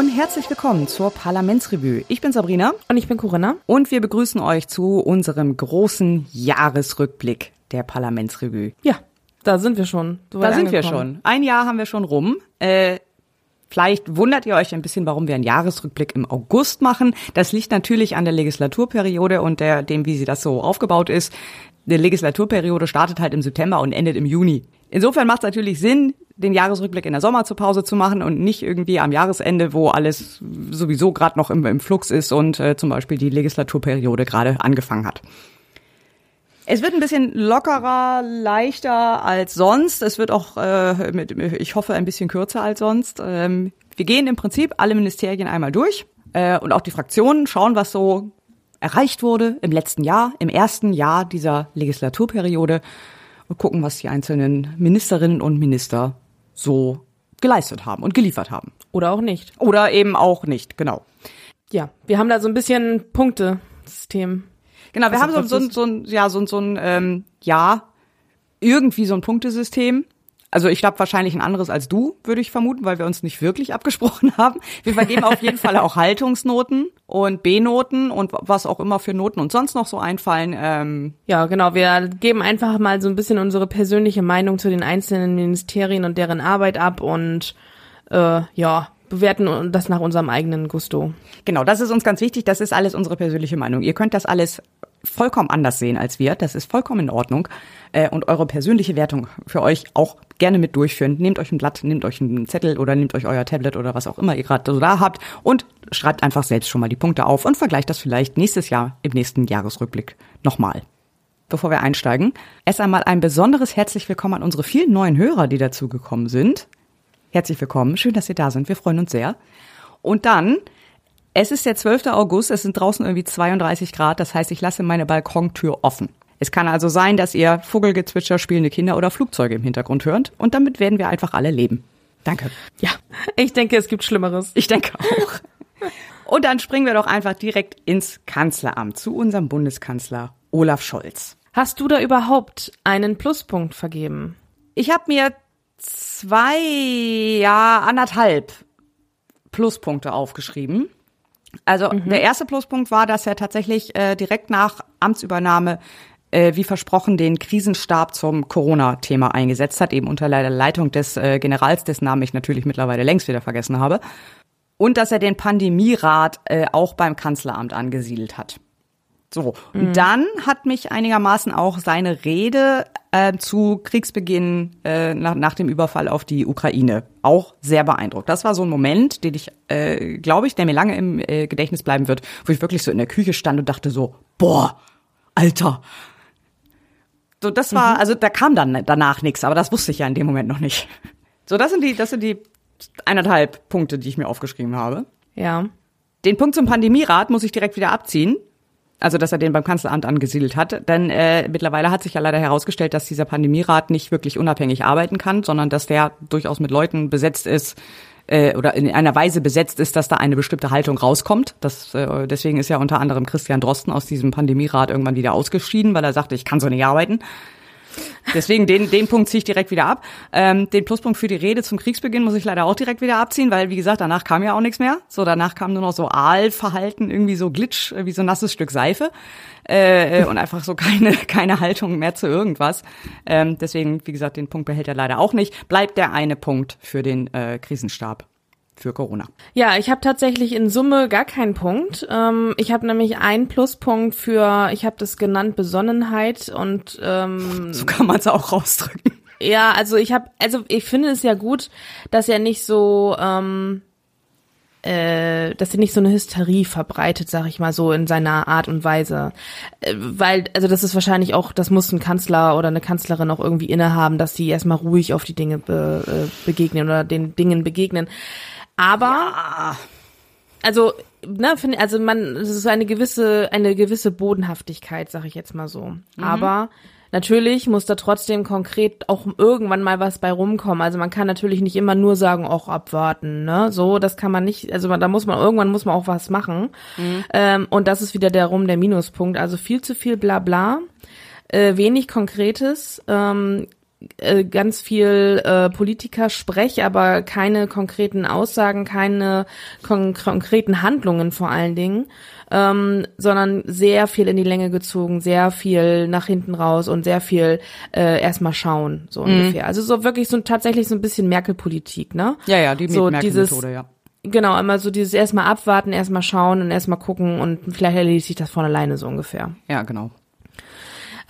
Und herzlich willkommen zur Parlamentsrevue. Ich bin Sabrina. Und ich bin Corinna. Und wir begrüßen euch zu unserem großen Jahresrückblick der Parlamentsrevue. Ja, da sind wir schon. So da sind angekommen. wir schon. Ein Jahr haben wir schon rum. Äh, Vielleicht wundert ihr euch ein bisschen, warum wir einen Jahresrückblick im August machen. Das liegt natürlich an der Legislaturperiode und der, dem, wie sie das so aufgebaut ist. Die Legislaturperiode startet halt im September und endet im Juni. Insofern macht es natürlich Sinn, den Jahresrückblick in der Sommerpause zu machen und nicht irgendwie am Jahresende, wo alles sowieso gerade noch im, im Flux ist und äh, zum Beispiel die Legislaturperiode gerade angefangen hat. Es wird ein bisschen lockerer, leichter als sonst. Es wird auch, äh, mit, ich hoffe, ein bisschen kürzer als sonst. Ähm, wir gehen im Prinzip alle Ministerien einmal durch äh, und auch die Fraktionen schauen, was so erreicht wurde im letzten Jahr, im ersten Jahr dieser Legislaturperiode und gucken, was die einzelnen Ministerinnen und Minister so geleistet haben und geliefert haben. Oder auch nicht. Oder eben auch nicht, genau. Ja, wir haben da so ein bisschen Punktesystem Genau, wir also haben so, so, so, ein, ja, so, so ein, ähm, ja, irgendwie so ein Punktesystem. Also ich glaube wahrscheinlich ein anderes als du, würde ich vermuten, weil wir uns nicht wirklich abgesprochen haben. Wir vergeben auf jeden Fall auch Haltungsnoten und B-Noten und was auch immer für Noten uns sonst noch so einfallen. Ähm. Ja, genau. Wir geben einfach mal so ein bisschen unsere persönliche Meinung zu den einzelnen Ministerien und deren Arbeit ab und äh, ja, bewerten das nach unserem eigenen Gusto. Genau, das ist uns ganz wichtig. Das ist alles unsere persönliche Meinung. Ihr könnt das alles vollkommen anders sehen als wir. Das ist vollkommen in Ordnung. Äh, und eure persönliche Wertung für euch auch gerne mit durchführen. Nehmt euch ein Blatt, nehmt euch einen Zettel oder nehmt euch euer Tablet oder was auch immer ihr gerade so da habt und schreibt einfach selbst schon mal die Punkte auf und vergleicht das vielleicht nächstes Jahr im nächsten Jahresrückblick nochmal. Bevor wir einsteigen, erst einmal ein besonderes herzlich willkommen an unsere vielen neuen Hörer, die dazugekommen sind. Herzlich willkommen. Schön, dass Sie da sind. Wir freuen uns sehr. Und dann, es ist der 12. August, es sind draußen irgendwie 32 Grad, das heißt, ich lasse meine Balkontür offen. Es kann also sein, dass ihr Vogelgezwitscher, spielende Kinder oder Flugzeuge im Hintergrund hört und damit werden wir einfach alle leben. Danke. Ja, ich denke, es gibt Schlimmeres. Ich denke auch. Und dann springen wir doch einfach direkt ins Kanzleramt zu unserem Bundeskanzler Olaf Scholz. Hast du da überhaupt einen Pluspunkt vergeben? Ich habe mir zwei, ja, anderthalb Pluspunkte aufgeschrieben. Also mhm. der erste Pluspunkt war, dass er tatsächlich äh, direkt nach Amtsübernahme äh, wie versprochen den Krisenstab zum Corona-Thema eingesetzt hat, eben unter der Leitung des äh, Generals, dessen Namen ich natürlich mittlerweile längst wieder vergessen habe. Und dass er den Pandemierat äh, auch beim Kanzleramt angesiedelt hat. So, mhm. und dann hat mich einigermaßen auch seine Rede äh, zu Kriegsbeginn äh, nach, nach dem Überfall auf die Ukraine auch sehr beeindruckt. Das war so ein Moment, den ich, äh, glaube ich, der mir lange im äh, Gedächtnis bleiben wird, wo ich wirklich so in der Küche stand und dachte so, boah, Alter. So, das war, mhm. also da kam dann danach nichts, aber das wusste ich ja in dem Moment noch nicht. So, das sind die, das sind die eineinhalb Punkte, die ich mir aufgeschrieben habe. Ja. Den Punkt zum Pandemierat muss ich direkt wieder abziehen also dass er den beim Kanzleramt angesiedelt hat. Denn äh, mittlerweile hat sich ja leider herausgestellt, dass dieser Pandemierat nicht wirklich unabhängig arbeiten kann, sondern dass der durchaus mit Leuten besetzt ist äh, oder in einer Weise besetzt ist, dass da eine bestimmte Haltung rauskommt. Das, äh, deswegen ist ja unter anderem Christian Drosten aus diesem Pandemierat irgendwann wieder ausgeschieden, weil er sagte, ich kann so nicht arbeiten. Deswegen den, den Punkt ziehe ich direkt wieder ab. Ähm, den Pluspunkt für die Rede zum Kriegsbeginn muss ich leider auch direkt wieder abziehen, weil wie gesagt, danach kam ja auch nichts mehr. So, danach kam nur noch so Aalverhalten, irgendwie so Glitsch, wie so ein nasses Stück Seife. Äh, äh, und einfach so keine, keine Haltung mehr zu irgendwas. Ähm, deswegen, wie gesagt, den Punkt behält er leider auch nicht. Bleibt der eine Punkt für den äh, Krisenstab für Corona? Ja, ich habe tatsächlich in Summe gar keinen Punkt. Ähm, ich habe nämlich einen Pluspunkt für, ich habe das genannt, Besonnenheit und ähm, so kann man es auch rausdrücken. Ja, also ich habe, also ich finde es ja gut, dass er nicht so ähm, äh, dass er nicht so eine Hysterie verbreitet, sag ich mal so in seiner Art und Weise, äh, weil also das ist wahrscheinlich auch, das muss ein Kanzler oder eine Kanzlerin auch irgendwie innehaben, dass sie erstmal ruhig auf die Dinge be, äh, begegnen oder den Dingen begegnen. Aber ja. also ne, finde also man es ist eine gewisse eine gewisse Bodenhaftigkeit, sag ich jetzt mal so. Mhm. Aber natürlich muss da trotzdem konkret auch irgendwann mal was bei rumkommen. Also man kann natürlich nicht immer nur sagen, auch abwarten, ne? So, das kann man nicht, also da muss man, irgendwann muss man auch was machen. Mhm. Ähm, und das ist wieder der Rum der Minuspunkt. Also viel zu viel Blabla, äh, wenig Konkretes. Ähm, äh, ganz viel äh, Politikersprech, aber keine konkreten Aussagen, keine kon konkreten Handlungen vor allen Dingen, ähm, sondern sehr viel in die Länge gezogen, sehr viel nach hinten raus und sehr viel äh, erstmal schauen, so mhm. ungefähr. Also so wirklich so tatsächlich so ein bisschen Merkel-Politik, ne? Ja, ja, die so Merkel-Methode, ja. Genau, immer so dieses erstmal abwarten, erstmal schauen und erstmal gucken und vielleicht erledigt sich das von alleine so ungefähr. Ja, genau.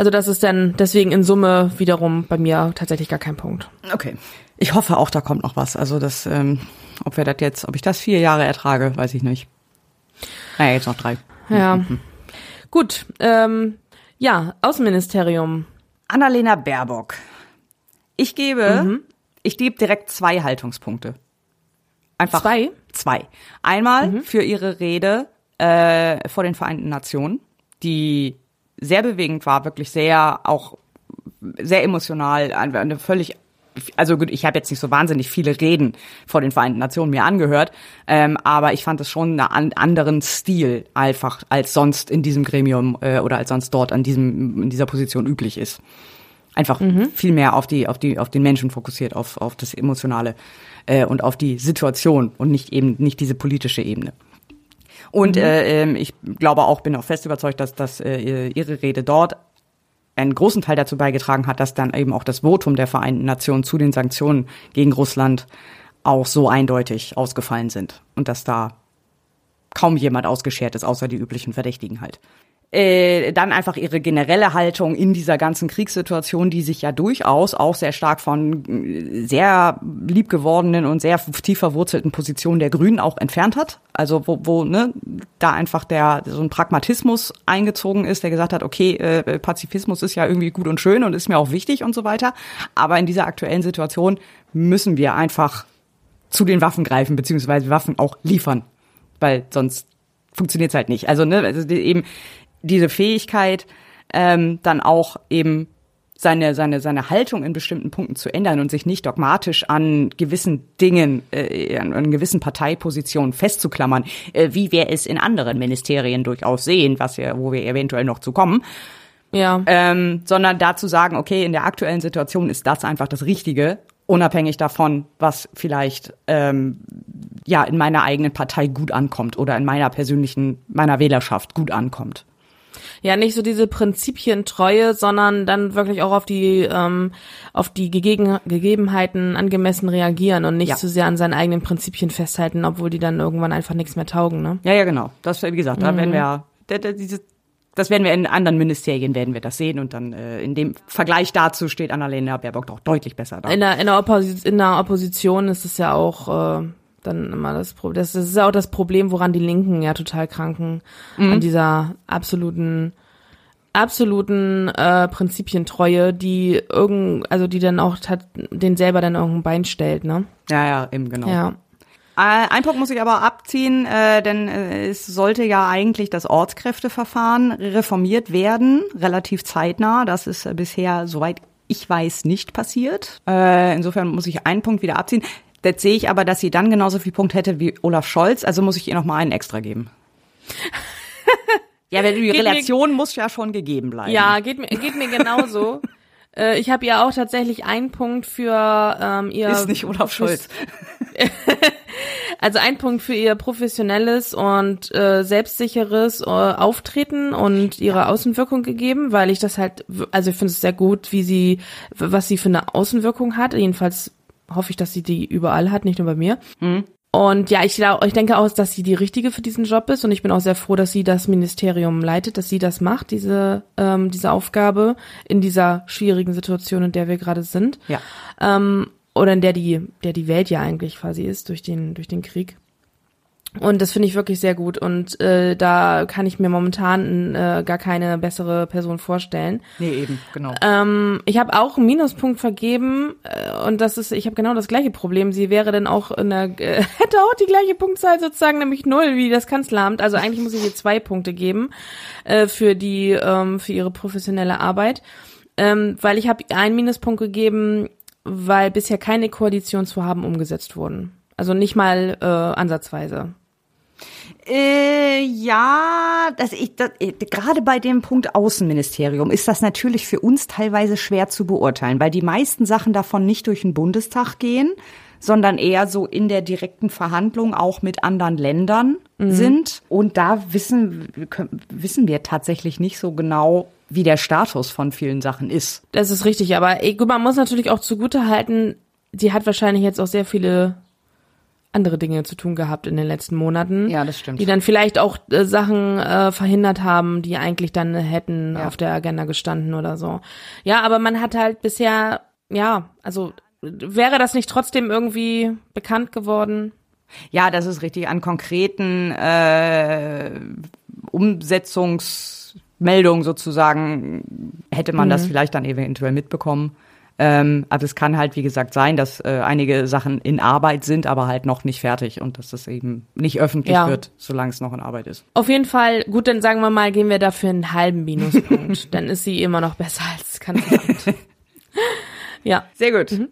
Also das ist dann deswegen in Summe wiederum bei mir tatsächlich gar kein Punkt. Okay. Ich hoffe auch, da kommt noch was. Also das, ähm, ob wir das jetzt, ob ich das vier Jahre ertrage, weiß ich nicht. Naja, jetzt noch drei. Ja. Mhm. Gut. Ähm, ja, Außenministerium. Annalena Baerbock. Ich gebe, mhm. ich gebe direkt zwei Haltungspunkte. Einfach zwei? Zwei. Einmal mhm. für ihre Rede äh, vor den Vereinten Nationen, die sehr bewegend war, wirklich sehr auch sehr emotional, eine völlig also gut, ich habe jetzt nicht so wahnsinnig viele Reden vor den Vereinten Nationen mir angehört, ähm, aber ich fand es schon einen anderen Stil einfach als sonst in diesem Gremium äh, oder als sonst dort an diesem in dieser Position üblich ist. Einfach mhm. viel mehr auf die auf die auf den Menschen fokussiert, auf auf das emotionale äh, und auf die Situation und nicht eben nicht diese politische Ebene. Und mhm. äh, ähm, ich glaube auch, bin auch fest überzeugt, dass, dass äh, ihre Rede dort einen großen Teil dazu beigetragen hat, dass dann eben auch das Votum der Vereinten Nationen zu den Sanktionen gegen Russland auch so eindeutig ausgefallen sind und dass da kaum jemand ausgeschert ist, außer die üblichen Verdächtigen halt äh, dann einfach ihre generelle Haltung in dieser ganzen Kriegssituation, die sich ja durchaus auch sehr stark von äh, sehr liebgewordenen und sehr tief verwurzelten Positionen der Grünen auch entfernt hat. Also wo, wo ne, da einfach der so ein Pragmatismus eingezogen ist, der gesagt hat, okay, äh, Pazifismus ist ja irgendwie gut und schön und ist mir auch wichtig und so weiter. Aber in dieser aktuellen Situation müssen wir einfach zu den Waffen greifen, beziehungsweise Waffen auch liefern. Weil sonst funktioniert's halt nicht. Also, ne, also eben diese Fähigkeit, ähm, dann auch eben seine, seine, seine Haltung in bestimmten Punkten zu ändern und sich nicht dogmatisch an gewissen Dingen, äh, an, an gewissen Parteipositionen festzuklammern, äh, wie wir es in anderen Ministerien durchaus sehen, was ja, wo wir eventuell noch zu kommen. Ja. Ähm, sondern dazu sagen, okay, in der aktuellen Situation ist das einfach das Richtige, unabhängig davon, was vielleicht ähm, ja in meiner eigenen Partei gut ankommt oder in meiner persönlichen, meiner Wählerschaft gut ankommt ja nicht so diese Prinzipientreue, sondern dann wirklich auch auf die ähm, auf die Gegegen Gegebenheiten angemessen reagieren und nicht ja. zu sehr an seinen eigenen Prinzipien festhalten, obwohl die dann irgendwann einfach nichts mehr taugen. Ne? Ja, ja, genau. Das wie gesagt, da mhm. werden wir diese das werden wir in anderen Ministerien werden wir das sehen und dann äh, in dem Vergleich dazu steht Annalena Baerbock doch deutlich besser da. In der, in der, Oppos in der Opposition ist es ja auch äh, dann immer das Problem. Das, ist auch das Problem, woran die Linken ja total kranken. Mhm. An dieser absoluten, absoluten äh, Prinzipientreue, die irgend, also die dann auch hat, den selber dann irgendein Bein stellt, ne? Ja, ja, eben genau. Ja. Ein Punkt muss ich aber abziehen, äh, denn äh, es sollte ja eigentlich das Ortskräfteverfahren reformiert werden, relativ zeitnah. Das ist äh, bisher, soweit ich weiß, nicht passiert. Äh, insofern muss ich einen Punkt wieder abziehen. Jetzt sehe ich aber, dass sie dann genauso viel Punkt hätte wie Olaf Scholz, also muss ich ihr noch mal einen extra geben. ja, die Relation mir, muss ja schon gegeben bleiben. Ja, geht mir, geht mir genauso. äh, ich habe ja auch tatsächlich einen Punkt für ähm, ihr. Ist nicht Olaf Scholz. also ein Punkt für ihr professionelles und äh, selbstsicheres äh, Auftreten und ihre Außenwirkung gegeben, weil ich das halt, also ich finde es sehr gut, wie sie, was sie für eine Außenwirkung hat. Jedenfalls hoffe ich, dass sie die überall hat, nicht nur bei mir. Mhm. Und ja, ich, glaub, ich denke auch, dass sie die richtige für diesen Job ist und ich bin auch sehr froh, dass sie das Ministerium leitet, dass sie das macht, diese, ähm, diese Aufgabe in dieser schwierigen Situation, in der wir gerade sind. Ja. Ähm, oder in der die, der die Welt ja eigentlich quasi ist durch den, durch den Krieg. Und das finde ich wirklich sehr gut. Und äh, da kann ich mir momentan äh, gar keine bessere Person vorstellen. Nee, eben, genau. Ähm, ich habe auch einen Minuspunkt vergeben äh, und das ist, ich habe genau das gleiche Problem. Sie wäre dann auch in der, äh, hätte auch die gleiche Punktzahl sozusagen, nämlich null wie das Kanzleramt. Also eigentlich muss ich ihr zwei Punkte geben äh, für die, ähm, für ihre professionelle Arbeit. Ähm, weil ich habe einen Minuspunkt gegeben, weil bisher keine Koalitionsvorhaben umgesetzt wurden. Also nicht mal äh, ansatzweise. Äh, ja, das, ich, das, äh, gerade bei dem Punkt Außenministerium ist das natürlich für uns teilweise schwer zu beurteilen, weil die meisten Sachen davon nicht durch den Bundestag gehen, sondern eher so in der direkten Verhandlung auch mit anderen Ländern mhm. sind. Und da wissen, wissen wir tatsächlich nicht so genau, wie der Status von vielen Sachen ist. Das ist richtig, aber man muss natürlich auch zugute halten, die hat wahrscheinlich jetzt auch sehr viele andere Dinge zu tun gehabt in den letzten Monaten. Ja, das stimmt. Die dann vielleicht auch äh, Sachen äh, verhindert haben, die eigentlich dann hätten ja. auf der Agenda gestanden oder so. Ja, aber man hat halt bisher, ja, also wäre das nicht trotzdem irgendwie bekannt geworden? Ja, das ist richtig. An konkreten äh, Umsetzungsmeldungen sozusagen hätte man mhm. das vielleicht dann eventuell mitbekommen. Ähm, aber es kann halt, wie gesagt, sein, dass äh, einige Sachen in Arbeit sind, aber halt noch nicht fertig und dass das eben nicht öffentlich ja. wird, solange es noch in Arbeit ist. Auf jeden Fall, gut, dann sagen wir mal, gehen wir dafür einen halben Minuspunkt. dann ist sie immer noch besser als Kanzleramt. ja. Sehr gut. Mhm.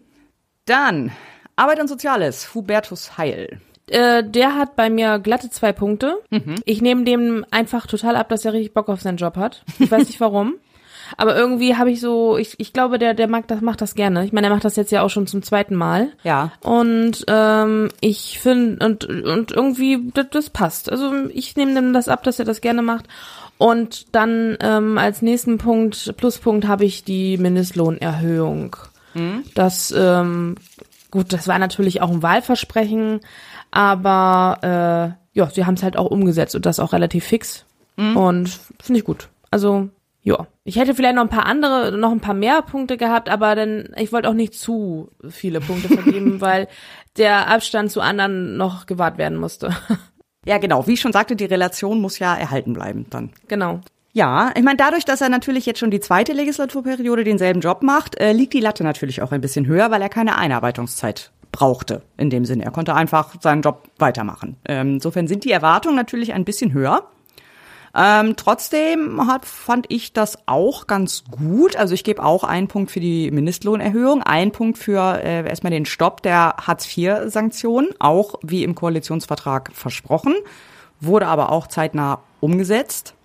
Dann Arbeit und Soziales, Hubertus Heil. Äh, der hat bei mir glatte zwei Punkte. Mhm. Ich nehme dem einfach total ab, dass er richtig Bock auf seinen Job hat. Ich weiß nicht warum. Aber irgendwie habe ich so, ich, ich glaube, der, der mag das, macht das gerne. Ich meine, er macht das jetzt ja auch schon zum zweiten Mal. Ja. Und ähm, ich finde, und, und irgendwie, das, das passt. Also ich nehme dem das ab, dass er das gerne macht. Und dann ähm, als nächsten Punkt, Pluspunkt, habe ich die Mindestlohnerhöhung. Mhm. Das, ähm, gut, das war natürlich auch ein Wahlversprechen, aber äh, ja, sie haben es halt auch umgesetzt und das auch relativ fix. Mhm. Und finde ich gut. Also ja, ich hätte vielleicht noch ein paar andere, noch ein paar mehr Punkte gehabt, aber dann, ich wollte auch nicht zu viele Punkte vergeben, weil der Abstand zu anderen noch gewahrt werden musste. Ja, genau. Wie ich schon sagte, die Relation muss ja erhalten bleiben dann. Genau. Ja, ich meine, dadurch, dass er natürlich jetzt schon die zweite Legislaturperiode denselben Job macht, äh, liegt die Latte natürlich auch ein bisschen höher, weil er keine Einarbeitungszeit brauchte. In dem Sinne, er konnte einfach seinen Job weitermachen. Ähm, insofern sind die Erwartungen natürlich ein bisschen höher. Ähm, trotzdem hat, fand ich das auch ganz gut. Also ich gebe auch einen Punkt für die Mindestlohnerhöhung, einen Punkt für äh, erstmal den Stopp der Hartz-IV-Sanktionen, auch wie im Koalitionsvertrag versprochen, wurde aber auch zeitnah umgesetzt.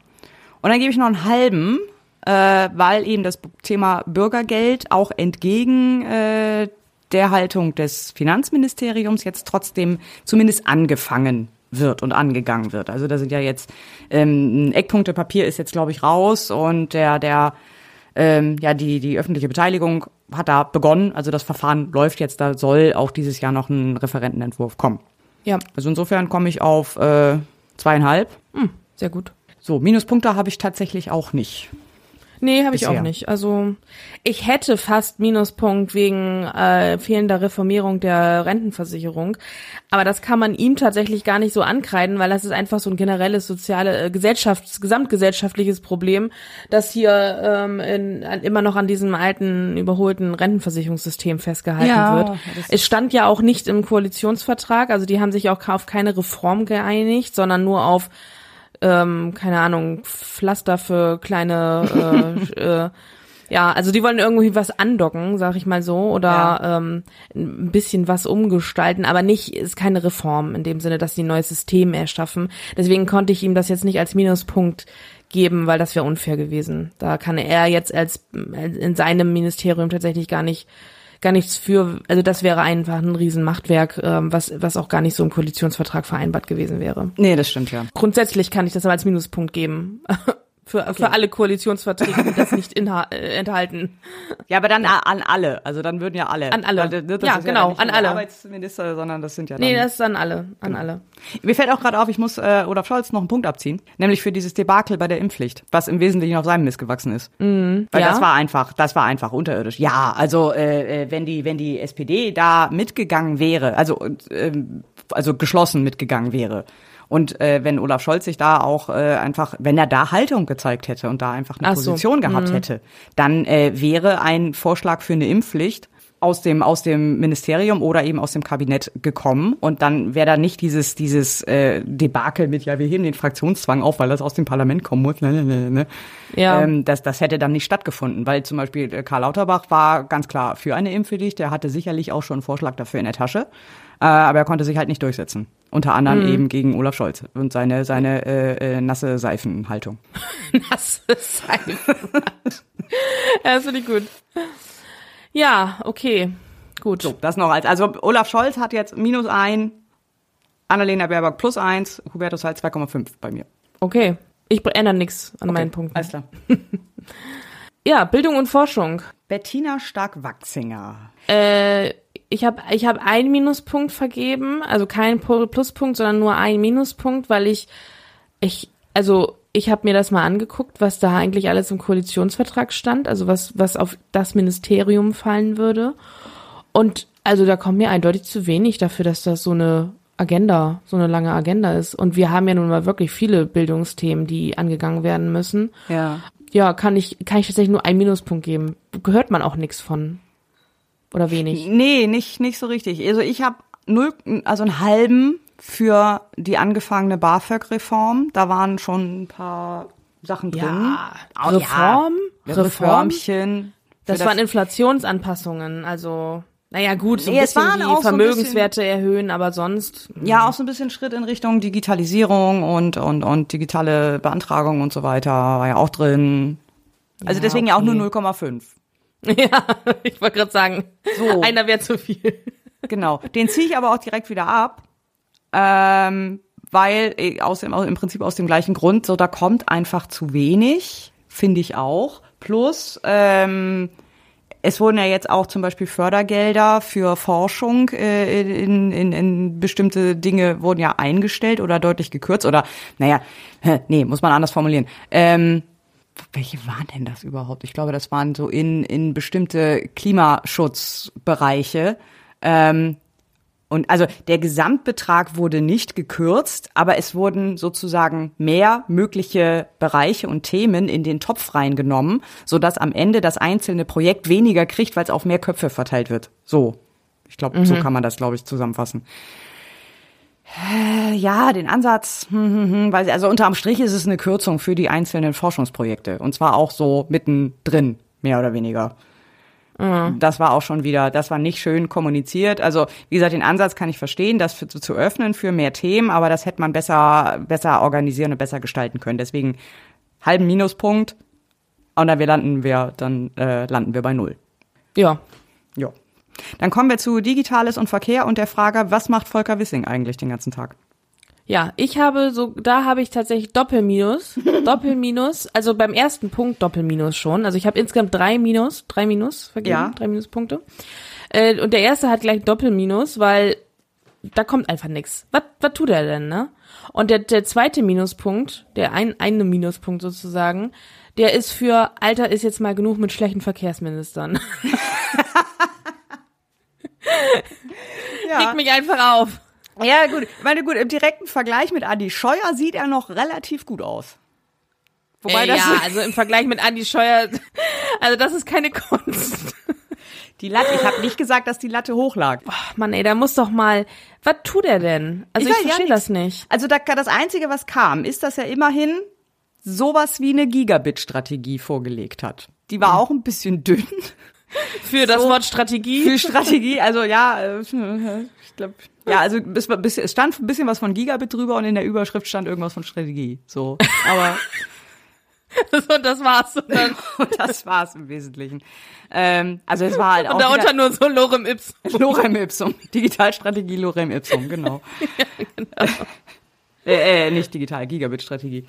Und dann gebe ich noch einen halben, äh, weil eben das Thema Bürgergeld auch entgegen äh, der Haltung des Finanzministeriums jetzt trotzdem zumindest angefangen wird und angegangen wird. Also da sind ja jetzt ähm, ein Eckpunktepapier ist jetzt glaube ich raus und der der ähm, ja die die öffentliche Beteiligung hat da begonnen. Also das Verfahren läuft jetzt. Da soll auch dieses Jahr noch ein Referentenentwurf kommen. Ja. Also insofern komme ich auf äh, zweieinhalb. Hm, sehr gut. So Minuspunkte habe ich tatsächlich auch nicht. Nee, habe ich auch nicht. Also ich hätte fast Minuspunkt wegen äh, fehlender Reformierung der Rentenversicherung, aber das kann man ihm tatsächlich gar nicht so ankreiden, weil das ist einfach so ein generelles soziale, äh, Gesellschafts-, gesamtgesellschaftliches Problem, das hier ähm, in, immer noch an diesem alten, überholten Rentenversicherungssystem festgehalten ja, wird. Es stand ja auch nicht im Koalitionsvertrag, also die haben sich auch auf keine Reform geeinigt, sondern nur auf ähm, keine Ahnung, Pflaster für kleine, äh, äh, ja, also die wollen irgendwie was andocken, sag ich mal so, oder ja. ähm, ein bisschen was umgestalten, aber nicht, ist keine Reform in dem Sinne, dass die ein neues System erschaffen. Deswegen konnte ich ihm das jetzt nicht als Minuspunkt geben, weil das wäre unfair gewesen. Da kann er jetzt als in seinem Ministerium tatsächlich gar nicht gar nichts für, also das wäre einfach ein Riesenmachtwerk, ähm, was, was auch gar nicht so im Koalitionsvertrag vereinbart gewesen wäre. Nee, das stimmt ja. Grundsätzlich kann ich das aber als Minuspunkt geben. Für, okay. für alle Koalitionsverträge, die das nicht äh, enthalten. Ja, aber dann ja. an alle. Also dann würden ja alle. An alle. Weil, das ja, genau, ja an alle. Arbeitsminister, sondern das sind ja dann. Nee, das ist an alle. An genau. alle. Mir fällt auch gerade auf, ich muss äh, Olaf Scholz noch einen Punkt abziehen. Nämlich für dieses Debakel bei der Impfpflicht, was im Wesentlichen auf seinem Mist gewachsen ist. Mhm. Weil ja. das war einfach, das war einfach unterirdisch. Ja, also äh, äh wenn die, wenn die SPD da mitgegangen wäre, also, äh, also geschlossen mitgegangen wäre, und äh, wenn Olaf Scholz sich da auch äh, einfach, wenn er da Haltung gezeigt hätte und da einfach eine Ach Position so. gehabt mhm. hätte, dann äh, wäre ein Vorschlag für eine Impfpflicht aus dem aus dem Ministerium oder eben aus dem Kabinett gekommen und dann wäre da nicht dieses dieses äh, Debakel mit ja wir heben den Fraktionszwang auf, weil das aus dem Parlament kommen muss. Ne, ne, ne, ne. Ja. Ähm, das das hätte dann nicht stattgefunden, weil zum Beispiel äh, Karl Lauterbach war ganz klar für eine Impfpflicht. Der hatte sicherlich auch schon einen Vorschlag dafür in der Tasche, äh, aber er konnte sich halt nicht durchsetzen. Unter anderem eben gegen Olaf Scholz und seine, seine äh, äh, nasse Seifenhaltung. nasse Seifen. ja, das finde ich gut. Ja, okay. Gut. So, das noch als, also Olaf Scholz hat jetzt minus ein, Annalena Baerbock plus eins, Hubertus Heil 2,5 bei mir. Okay. Ich ändere nichts an okay, meinen Punkten. Alles klar. ja, Bildung und Forschung. Bettina Stark-Wachsinger. Äh, ich habe ich hab einen Minuspunkt vergeben, also keinen Pluspunkt, sondern nur einen Minuspunkt, weil ich, ich, also ich habe mir das mal angeguckt, was da eigentlich alles im Koalitionsvertrag stand, also was, was auf das Ministerium fallen würde. Und also da kommt mir eindeutig zu wenig dafür, dass das so eine Agenda, so eine lange Agenda ist. Und wir haben ja nun mal wirklich viele Bildungsthemen, die angegangen werden müssen. Ja. Ja, kann ich, kann ich tatsächlich nur einen Minuspunkt geben. Gehört man auch nichts von. Oder wenig? Nee, nicht, nicht so richtig. Also ich habe null, also einen halben für die angefangene BAföG-Reform. Da waren schon ein paar Sachen drin. Ja, Reform? Ja, Reformchen. Das, das waren Inflationsanpassungen, also naja, gut, so nee, ein bisschen die Vermögenswerte so bisschen, erhöhen, aber sonst. Ja, auch so ein bisschen Schritt in Richtung Digitalisierung und, und, und digitale Beantragung und so weiter war ja auch drin. Also ja, deswegen okay. ja auch nur 0,5. Ja, ich wollte gerade sagen, so. einer wäre zu viel. Genau, den ziehe ich aber auch direkt wieder ab, ähm, weil äh, aus dem, im Prinzip aus dem gleichen Grund, so da kommt einfach zu wenig, finde ich auch. Plus, ähm, es wurden ja jetzt auch zum Beispiel Fördergelder für Forschung äh, in, in, in bestimmte Dinge wurden ja eingestellt oder deutlich gekürzt oder naja, nee, muss man anders formulieren. Ähm, welche waren denn das überhaupt? Ich glaube, das waren so in, in bestimmte Klimaschutzbereiche. Ähm, und also der Gesamtbetrag wurde nicht gekürzt, aber es wurden sozusagen mehr mögliche Bereiche und Themen in den Topf reingenommen, sodass am Ende das einzelne Projekt weniger kriegt, weil es auf mehr Köpfe verteilt wird. So. Ich glaube, mhm. so kann man das, glaube ich, zusammenfassen. Äh, ja, den Ansatz, hm, hm, hm, weil also unterm Strich ist es eine Kürzung für die einzelnen Forschungsprojekte und zwar auch so mittendrin, mehr oder weniger. Mhm. Das war auch schon wieder, das war nicht schön kommuniziert. Also wie gesagt, den Ansatz kann ich verstehen, das für, zu öffnen für mehr Themen, aber das hätte man besser, besser organisieren und besser gestalten können. Deswegen halben Minuspunkt und dann wir landen wir, dann äh, landen wir bei null. Ja. Ja. Dann kommen wir zu Digitales und Verkehr und der Frage, was macht Volker Wissing eigentlich den ganzen Tag? Ja, ich habe so, da habe ich tatsächlich Doppelminus, Doppelminus, also beim ersten Punkt Doppelminus schon. Also ich habe insgesamt drei Minus, drei Minus vergeben, ja. drei Minuspunkte. Äh, und der erste hat gleich Doppelminus, weil da kommt einfach nix. Was, was tut er denn, ne? Und der, der zweite Minuspunkt, der ein, eine Minuspunkt sozusagen, der ist für Alter ist jetzt mal genug mit schlechten Verkehrsministern. ja. Regt mich einfach auf. Ja, gut. Ich meine, gut, im direkten Vergleich mit Andi Scheuer sieht er noch relativ gut aus. Wobei äh, das ja, also im Vergleich mit Andi Scheuer, also das ist keine Kunst. Die Latte, ich habe nicht gesagt, dass die Latte hoch lag. Oh, Mann, ey, da muss doch mal, was tut er denn? Also ich, ich verstehe ja das nicht. Also da, das Einzige, was kam, ist, dass er immerhin sowas wie eine Gigabit-Strategie vorgelegt hat. Die war auch ein bisschen dünn. Für das so, Wort Strategie? Für Strategie, also ja, äh, ich glaube, ja, also es, es stand ein bisschen was von Gigabit drüber und in der Überschrift stand irgendwas von Strategie. So, aber so, das war's. Und, dann und das war's im Wesentlichen. Ähm, also es war halt auch. Und darunter nur so Lorem Ipsum. Lorem Ipsum. Digitalstrategie Lorem Ipsum, genau. ja, genau. äh, äh, nicht digital, Gigabit-Strategie.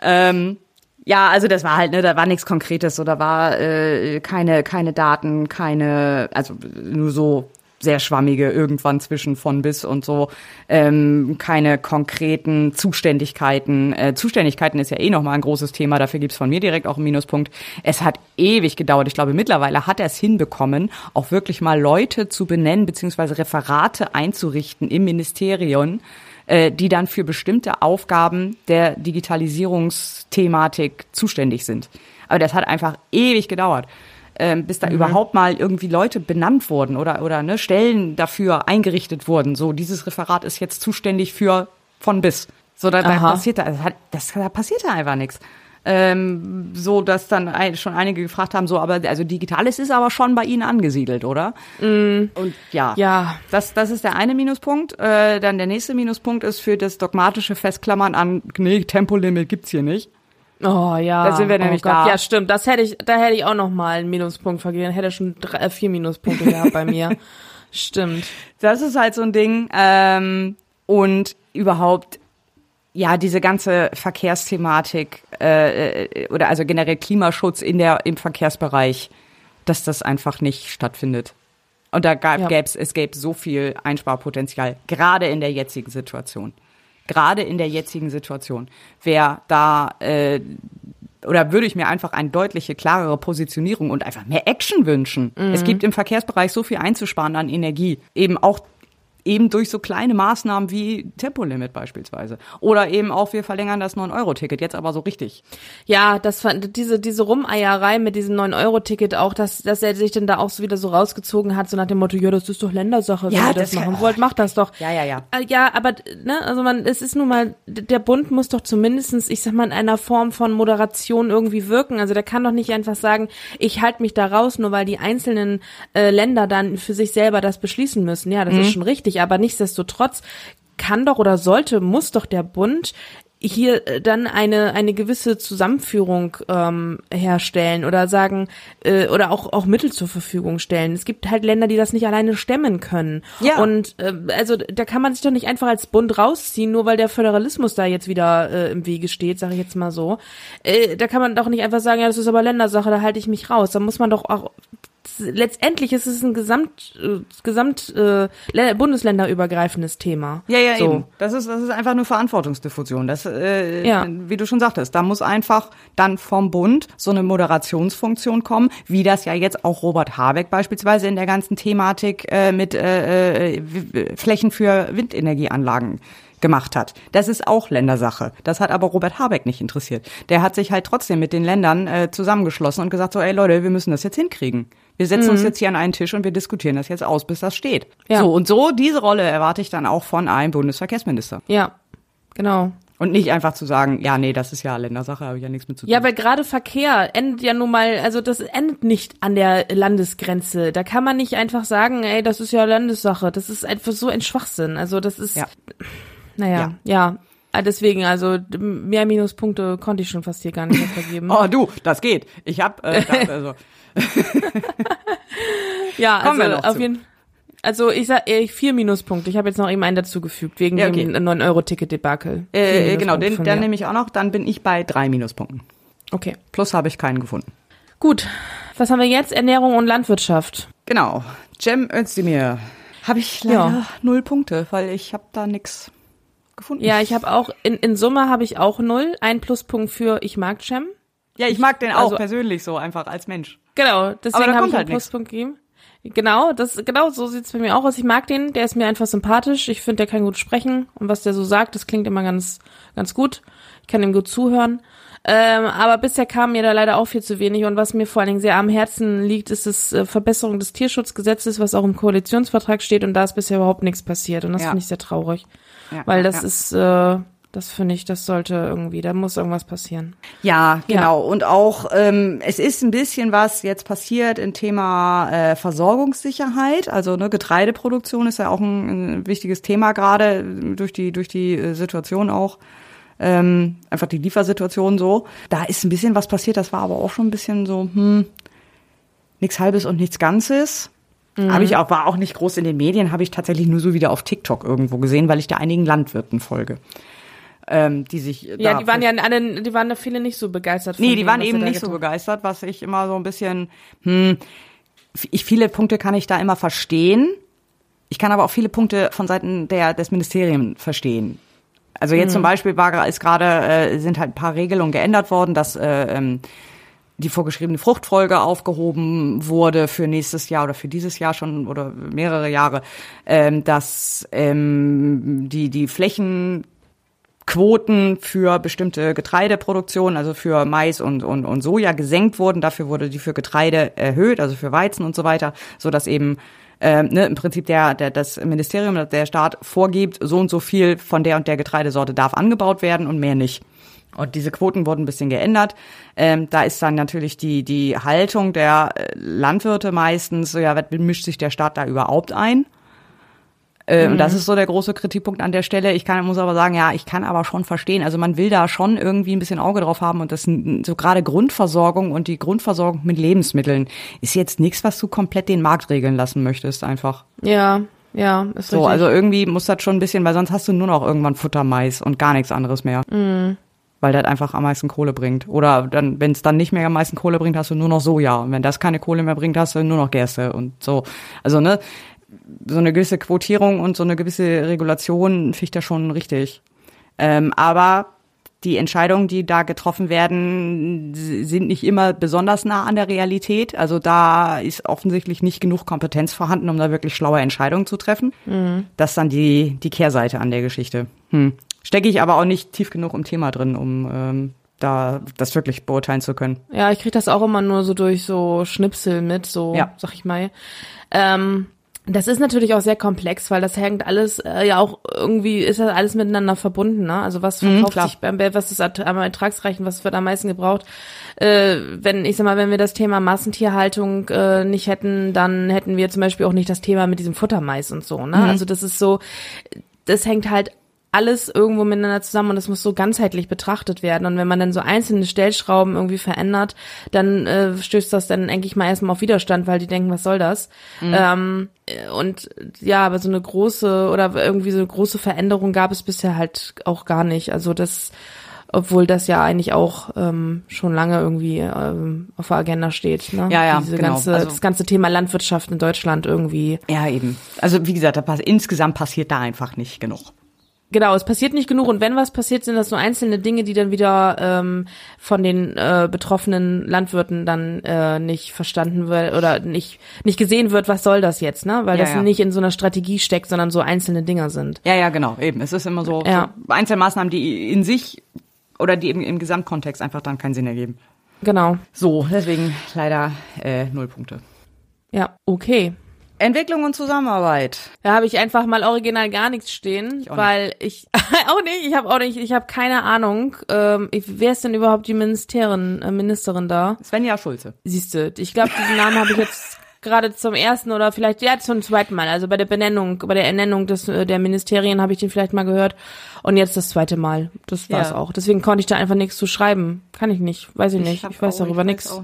Ähm, ja, also das war halt, ne, da war nichts Konkretes, so da war äh, keine keine Daten, keine, also nur so sehr schwammige irgendwann zwischen von bis und so ähm, keine konkreten Zuständigkeiten. Äh, Zuständigkeiten ist ja eh nochmal ein großes Thema, dafür gibt's von mir direkt auch einen Minuspunkt. Es hat ewig gedauert. Ich glaube, mittlerweile hat er es hinbekommen, auch wirklich mal Leute zu benennen, beziehungsweise Referate einzurichten im Ministerium, äh, die dann für bestimmte Aufgaben der Digitalisierungsthematik zuständig sind. Aber das hat einfach ewig gedauert ähm, bis da mhm. überhaupt mal irgendwie Leute benannt wurden oder, oder ne, Stellen dafür eingerichtet wurden. So, dieses Referat ist jetzt zuständig für von bis. So, da, da passiert da, das, da passiert da einfach nichts. Ähm, so, dass dann ein, schon einige gefragt haben, so, aber also Digitales ist aber schon bei Ihnen angesiedelt, oder? Mm. Und ja, Ja. das, das ist der eine Minuspunkt. Äh, dann der nächste Minuspunkt ist für das dogmatische Festklammern an, nee, Tempolimit gibt's hier nicht. Oh ja. Da sind wir oh nämlich Gott. da. Ja, stimmt. Das hätte ich, da hätte ich auch noch mal einen Minuspunkt vergeben. Hätte schon drei, äh, vier Minuspunkte gehabt bei mir. Stimmt. Das ist halt so ein Ding. Ähm, und überhaupt, ja, diese ganze Verkehrsthematik äh, äh, oder also generell Klimaschutz in der im Verkehrsbereich, dass das einfach nicht stattfindet. Und da gab, Ja. gäb's, es gäbe so viel Einsparpotenzial, gerade in der jetzigen Situation. Gerade in der jetzigen Situation. Wer da äh, oder würde ich mir einfach eine deutliche, klarere Positionierung und einfach mehr Action wünschen. Es gibt im Verkehrsbereich so viel einzusparen an Energie. Eben auch eben durch so kleine Maßnahmen wie Tempolimit beispielsweise. Oder eben auch, wir verlängern das 9-Euro-Ticket, jetzt aber so richtig. Ja, das fand, diese, diese Rumeierei mit diesem 9-Euro-Ticket auch, dass, dass er sich dann da auch so wieder so rausgezogen hat, so nach dem Motto, ja, das ist doch Ländersache, wenn Ja, ihr das, das- machen oh. wollt, macht das doch. Ja, ja, ja. Äh, Ja, aber, ne, also man, es ist nun mal, der Bund muss doch zumindestens, ich sag mal, in einer Form von Moderation irgendwie wirken. Also der kann doch nicht einfach sagen, ich halte mich da raus, nur weil die einzelnen äh, Länder dann für sich selber das beschließen müssen. Ja, das ist schon richtig, aber nichtsdestotrotz kann doch oder sollte, muss doch der Bund hier äh, dann eine eine gewisse Zusammenführung ähm, herstellen oder sagen äh, oder auch auch Mittel zur Verfügung stellen. Es gibt halt Länder, die das nicht alleine stemmen können. Ja. Und äh, also da kann man sich doch nicht einfach als Bund rausziehen, nur weil der Föderalismus da jetzt wieder äh, im Wege steht, sage ich jetzt mal so. Äh, da kann man doch nicht einfach sagen, ja, das ist aber Ländersache, da halte ich mich raus. Da muss man doch auch letztendlich ist es ein Gesamt äh, Gesamt äh, Lä- bundesländerübergreifendes Thema. Ja, ja, so. eben. Das ist, das ist einfach nur Verantwortungsdiffusion. Das, äh, Ja. wie du schon sagtest, da muss einfach dann vom Bund so eine Moderationsfunktion kommen, wie das ja jetzt auch Robert Habeck beispielsweise in der ganzen Thematik äh, mit äh, äh, Flächen für Windenergieanlagen gemacht hat. Das ist auch Ländersache. Das hat aber Robert Habeck nicht interessiert. Der hat sich halt trotzdem mit den Ländern äh, zusammengeschlossen und gesagt so, ey Leute, wir müssen das jetzt hinkriegen. Wir setzen uns jetzt hier an einen Tisch und wir diskutieren das jetzt aus, bis das steht. Ja. So, und so diese Rolle erwarte ich dann auch von einem Bundesverkehrsminister. Ja, genau. Und nicht einfach zu sagen, ja, nee, das ist ja Ländersache, habe ich ja nichts mit zu tun. Ja, weil gerade Verkehr endet ja nun mal, also das endet nicht an der Landesgrenze. Da kann man nicht einfach sagen, ey, das ist ja Landessache. Das ist einfach so ein Schwachsinn. Also das ist, Ja. naja, ja. Ah, Deswegen, also mehr Minuspunkte konnte ich schon fast hier gar nicht mehr vergeben. Oh, du, das geht. Ich hab, äh, da, also, ja, kommen also auf zu. jeden Also ich sag äh, vier Minuspunkte. Ich habe jetzt noch eben einen dazugefügt, wegen Ja, okay. dem 9-Euro-Ticket-Debakel. Vier äh, genau, den, mir. nehme ich auch noch, dann bin ich bei drei Minuspunkten. Okay. Plus habe ich keinen gefunden. Gut. Was haben wir jetzt? Ernährung und Landwirtschaft. Genau. Cem Özdemir. Habe ich leider Ja. null Punkte, weil ich habe da nix gefunden. Ja, ich habe auch, in, in Summe habe ich auch null. Ein Pluspunkt für ich mag Cem. ja, ich mag den auch also- persönlich so einfach als Mensch. Genau, deswegen habe ich einen halt nix. Pluspunkt gegeben. Genau, das genau so sieht's bei mir auch aus. Ich mag den, der ist mir einfach sympathisch. Ich finde, der kann gut sprechen und was der so sagt, das klingt immer ganz ganz gut. Ich kann ihm gut zuhören. Ähm, aber bisher kam mir da leider auch viel zu wenig und was mir vor allen Dingen sehr am Herzen liegt, ist das äh, Verbesserung des Tierschutzgesetzes, was auch im Koalitionsvertrag steht und da ist bisher überhaupt nichts passiert und das Ja. finde ich sehr traurig, Ja, weil ja, das ja. ist äh, das finde ich, das sollte irgendwie, da muss irgendwas passieren. Ja, genau. Und auch ähm, es ist ein bisschen was jetzt passiert im Thema äh, Versorgungssicherheit. Also ne, Getreideproduktion ist ja auch ein, ein wichtiges Thema gerade äh, durch die durch die äh, Situation auch. Ähm, einfach die Liefersituation so. Da ist ein bisschen was passiert. Das war aber auch schon ein bisschen so hm, nichts Halbes und nichts Ganzes. Habe ich auch war auch nicht groß in den Medien. Habe ich tatsächlich nur so wieder auf TikTok irgendwo gesehen, weil ich da einigen Landwirten folge. Ähm, die sich Ja, da die waren ja alle, die waren da viele nicht so begeistert. Von Nee, die dem, waren eben nicht so begeistert, was ich immer so ein bisschen, hm, ich, viele Punkte kann ich da immer verstehen. Ich kann aber auch viele Punkte von Seiten der, des Ministeriums verstehen. Also jetzt zum Beispiel war, ist gerade, äh, sind halt ein paar Regelungen geändert worden, dass äh, ähm, die vorgeschriebene Fruchtfolge aufgehoben wurde für nächstes Jahr oder für dieses Jahr schon oder mehrere Jahre, ähm, dass ähm, die, die Flächen Quoten für bestimmte Getreideproduktion, also für Mais und, und, und Soja gesenkt wurden. Dafür wurde die für Getreide erhöht, also für Weizen und so weiter, so dass eben ähm, ne, im Prinzip der, der, das Ministerium, der Staat vorgibt, so und so viel von der und der Getreidesorte darf angebaut werden und mehr nicht. Und diese Quoten wurden ein bisschen geändert. Ähm, da ist dann natürlich die, die Haltung der äh, Landwirte meistens, so, ja, mischt sich der Staat da überhaupt ein? Äh, mhm. Und das ist so der große Kritikpunkt an der Stelle. Ich kann, muss aber sagen, ja, ich kann aber schon verstehen. Also man will da schon irgendwie ein bisschen Auge drauf haben und das so gerade Grundversorgung und die Grundversorgung mit Lebensmitteln ist jetzt nichts, was du komplett den Markt regeln lassen möchtest, einfach. Ja, ja, ist so. Richtig. Also irgendwie muss das schon ein bisschen, weil sonst hast du nur noch irgendwann Futtermais und gar nichts anderes mehr. Mhm. Weil das einfach am meisten Kohle bringt. Oder dann, wenn es dann nicht mehr am meisten Kohle bringt, hast du nur noch Soja. Und wenn das keine Kohle mehr bringt, hast du nur noch Gerste und so. Also, ne, so eine gewisse Quotierung und so eine gewisse Regulation ich da schon richtig. Ähm, aber die Entscheidungen, die da getroffen werden, sind nicht immer besonders nah an der Realität. Also da ist offensichtlich nicht genug Kompetenz vorhanden, um da wirklich schlaue Entscheidungen zu treffen. Mhm. Das ist dann die, die Kehrseite an der Geschichte. Hm. Stecke ich aber auch nicht tief genug im Thema drin, um ähm, da das wirklich beurteilen zu können. Ja, ich kriege das auch immer nur so durch so Schnipsel mit, so ja. sag ich mal. Ähm, das ist natürlich auch sehr komplex, weil das hängt alles äh, ja auch irgendwie ist das alles miteinander verbunden. Ne? Also was mhm, verkauft mhm, sich beim was ist am ertragsreichen, was wird am meisten gebraucht? Äh, wenn ich sag mal, wenn wir das Thema Massentierhaltung äh, nicht hätten, dann hätten wir zum Beispiel auch nicht das Thema mit diesem Futtermais und so. Ne? Mhm. Also das ist so, das hängt halt alles irgendwo miteinander zusammen und es muss so ganzheitlich betrachtet werden. Und wenn man dann so einzelne Stellschrauben irgendwie verändert, dann äh, stößt das dann, denke ich mal, erstmal auf Widerstand, weil die denken, was soll das? Mhm. Ähm, und ja, aber so eine große oder irgendwie so eine große Veränderung gab es bisher halt auch gar nicht. Also das, obwohl das ja eigentlich auch ähm, schon lange irgendwie ähm, auf der Agenda steht. Ne? Ja, ja, Diese genau. ganze, also, das ganze Thema Landwirtschaft in Deutschland irgendwie. Ja, eben. Also wie gesagt, da pass insgesamt passiert da einfach nicht genug. Genau, es passiert nicht genug und wenn was passiert, sind das nur einzelne Dinge, die dann wieder ähm, von den äh, betroffenen Landwirten dann äh, nicht verstanden wird oder nicht nicht gesehen wird, was soll das jetzt, ne? Weil ja, das ja. nicht in so einer Strategie steckt, sondern so einzelne Dinger sind. Ja, ja, genau, eben. Es ist immer so, ja. so Einzelmaßnahmen, die in sich oder die im, im Gesamtkontext einfach dann keinen Sinn ergeben. Genau. So, deswegen leider äh, null Punkte. Ja, okay. Entwicklung und Zusammenarbeit. Da habe ich einfach mal original gar nichts stehen, ich weil ich auch nicht, ich habe auch nicht, ich habe keine Ahnung, ähm, wer ist denn überhaupt die Ministerin, äh, Ministerin da? Svenja Schulze. Siehste, ich glaube, diesen Namen habe ich jetzt gerade zum ersten oder vielleicht ja zum zweiten Mal. Also bei der Benennung, bei der Ernennung des äh, der Ministerien habe ich den vielleicht mal gehört und jetzt das zweite Mal. Das war's ja. auch. Deswegen konnte ich da einfach nichts zu schreiben. Kann ich nicht, weiß ich nicht. Ich, ich weiß auch, darüber nichts.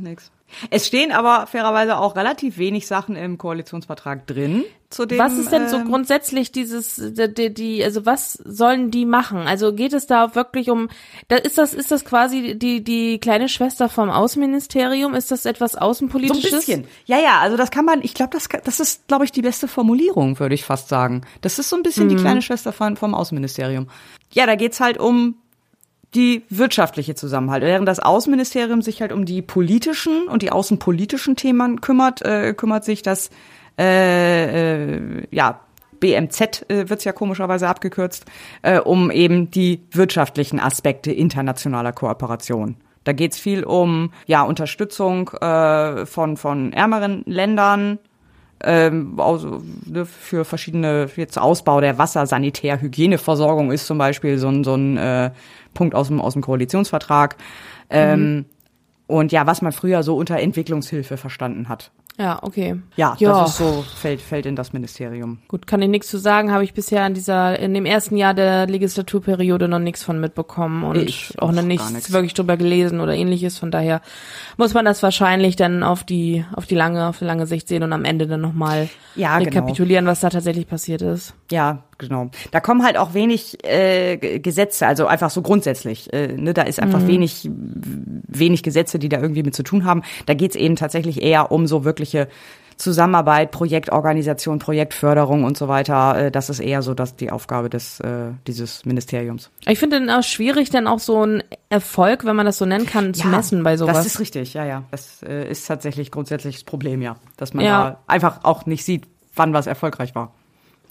Es stehen aber fairerweise auch relativ wenig Sachen im Koalitionsvertrag drin. Zu dem, was ist denn so ähm, grundsätzlich dieses, die, die, also was sollen die machen? Also geht es da wirklich um, da ist das, ist das quasi die, die kleine Schwester vom Außenministerium? Ist das etwas Außenpolitisches? So ein bisschen. Ja, ja, also das kann man, ich glaube, das, das ist, glaube ich, die beste Formulierung, würde ich fast sagen. Das ist so ein bisschen mhm. die kleine Schwester von, vom Außenministerium. Ja, da geht's halt um die wirtschaftliche Zusammenhalt. Während das Außenministerium sich halt um die politischen und die außenpolitischen Themen kümmert, äh, kümmert sich das äh, äh, ja BMZ äh, wird's ja komischerweise abgekürzt, äh, um eben die wirtschaftlichen Aspekte internationaler Kooperation. Da geht's viel um ja Unterstützung äh, von von ärmeren Ländern, ähm, also, ne, für verschiedene jetzt Ausbau der Wasser, Sanitär, Hygieneversorgung ist zum Beispiel so ein so ein äh, Punkt aus dem, aus dem Koalitionsvertrag. Ähm, mhm. Und ja, was man früher so unter Entwicklungshilfe verstanden hat. Ja, okay. Ja, ja, das ist so, fällt, fällt in das Ministerium. Gut, kann ich nichts zu sagen, habe ich bisher in dieser, in dem ersten Jahr der Legislaturperiode noch nichts von mitbekommen und ich auch noch nichts wirklich drüber gelesen oder ähnliches. Von daher muss man das wahrscheinlich dann auf die, auf die lange, auf die lange Sicht sehen und am Ende dann nochmal ja, genau. rekapitulieren, genau. was da tatsächlich passiert ist. Ja, genau. Da kommen halt auch wenig äh, Gesetze, also einfach so grundsätzlich. Äh, ne, da ist einfach mhm. wenig, wenig Gesetze, die da irgendwie mit zu tun haben. Da geht's eben tatsächlich eher um so wirkliche Zusammenarbeit, Projektorganisation, Projektförderung und so weiter. Äh, das ist eher so dass die Aufgabe des äh, dieses Ministeriums. Ich finde dann auch schwierig, dann auch so ein Erfolg, wenn man das so nennen kann, zu ja, messen bei sowas. Das ist richtig, ja, ja. Das äh, ist tatsächlich grundsätzlich das Problem, ja, dass man ja. da einfach auch nicht sieht, wann was erfolgreich war.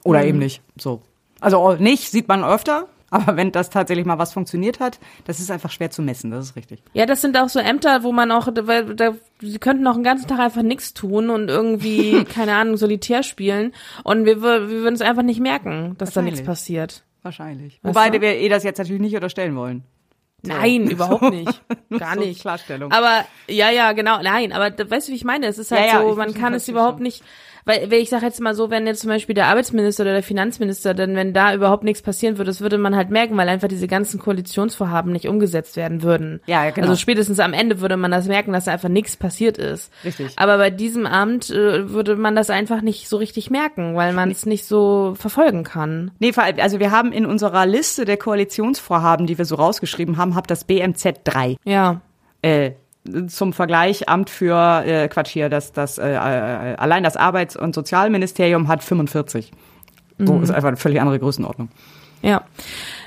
Oder mhm. eben nicht. So. Also nicht sieht man öfter, aber wenn das tatsächlich mal was funktioniert hat, das ist einfach schwer zu messen, das ist richtig. Ja, das sind auch so Ämter, wo man auch, weil da, die könnten auch den ganzen Tag einfach nichts tun und irgendwie, keine Ahnung, solitär spielen. Und wir, wir würden es einfach nicht merken, dass da nichts passiert. Wahrscheinlich. Weißt Wobei du? wir eh das jetzt natürlich nicht unterstellen wollen. Nein, überhaupt nicht. Gar so nicht. Klarstellung. Aber ja, ja, genau. Nein, aber da- weißt du, wie ich meine? Es ist halt Ja, ja, so, man kann es überhaupt schon. nicht, weil, weil ich sage jetzt mal so, wenn jetzt zum Beispiel der Arbeitsminister oder der Finanzminister, dann wenn da überhaupt nichts passieren würde, das würde man halt merken, weil einfach diese ganzen Koalitionsvorhaben nicht umgesetzt werden würden. Ja, genau. Also spätestens am Ende würde man das merken, dass da einfach nichts passiert ist. Richtig. Aber bei diesem Amt äh, würde man das einfach nicht so richtig merken, weil man es nicht so verfolgen kann. Nee, vor allem, also wir haben in unserer Liste der Koalitionsvorhaben, die wir so rausgeschrieben haben, habt das BMZ 3. Ja. Äh, zum Vergleich, Amt für, äh, Quatsch hier, das, das, äh, äh, allein das Arbeits- und Sozialministerium hat 45. So Mhm. ist einfach eine völlig andere Größenordnung. Ja.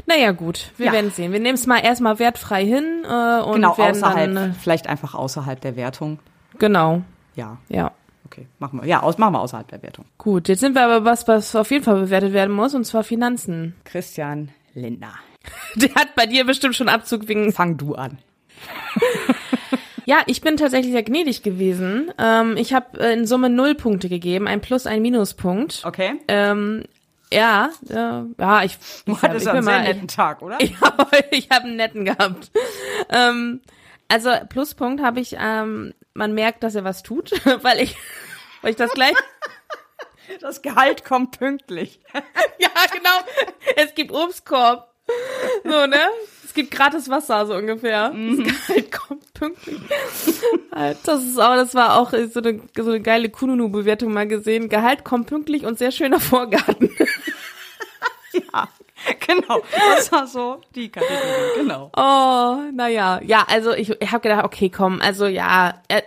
Naja, gut. Wir Ja. werden sehen. Wir nehmen es mal erstmal wertfrei hin äh, und Genau, werden außerhalb, dann. Äh, vielleicht einfach außerhalb der Wertung. genau. Ja, Ja. okay, machen wir. Ja, aus, machen wir außerhalb der Wertung. Gut, jetzt sind wir aber was, was auf jeden Fall bewertet werden muss, und zwar Finanzen. Christian Lindner. Der hat bei dir bestimmt schon Abzug wegen. Fang du an. Ja, ich bin tatsächlich sehr gnädig gewesen. Ähm, ich habe äh, in Summe null Punkte gegeben, ein Plus, ein Minuspunkt. Okay. Ähm, ja, äh, ja, ich, Du ich, hattest einen sehr netten Tag, oder? ich, ich habe einen netten gehabt. Ähm, also Pluspunkt habe ich, ähm, man merkt, dass er was tut, weil ich, weil ich das gleich, Das Gehalt kommt pünktlich. ja genau, es gibt Obstkorb, so ne, es gibt gratis Wasser so ungefähr. Das Gehalt kommt pünktlich. Halt, Das ist auch, das war auch so eine, so eine geile Kununu-Bewertung mal gesehen. Gehalt kommt pünktlich und sehr schöner Vorgarten. Ja, genau. Das war so die Kategorie, genau. Oh, naja. Ja, also ich, ich habe gedacht, okay, komm, also ja, er,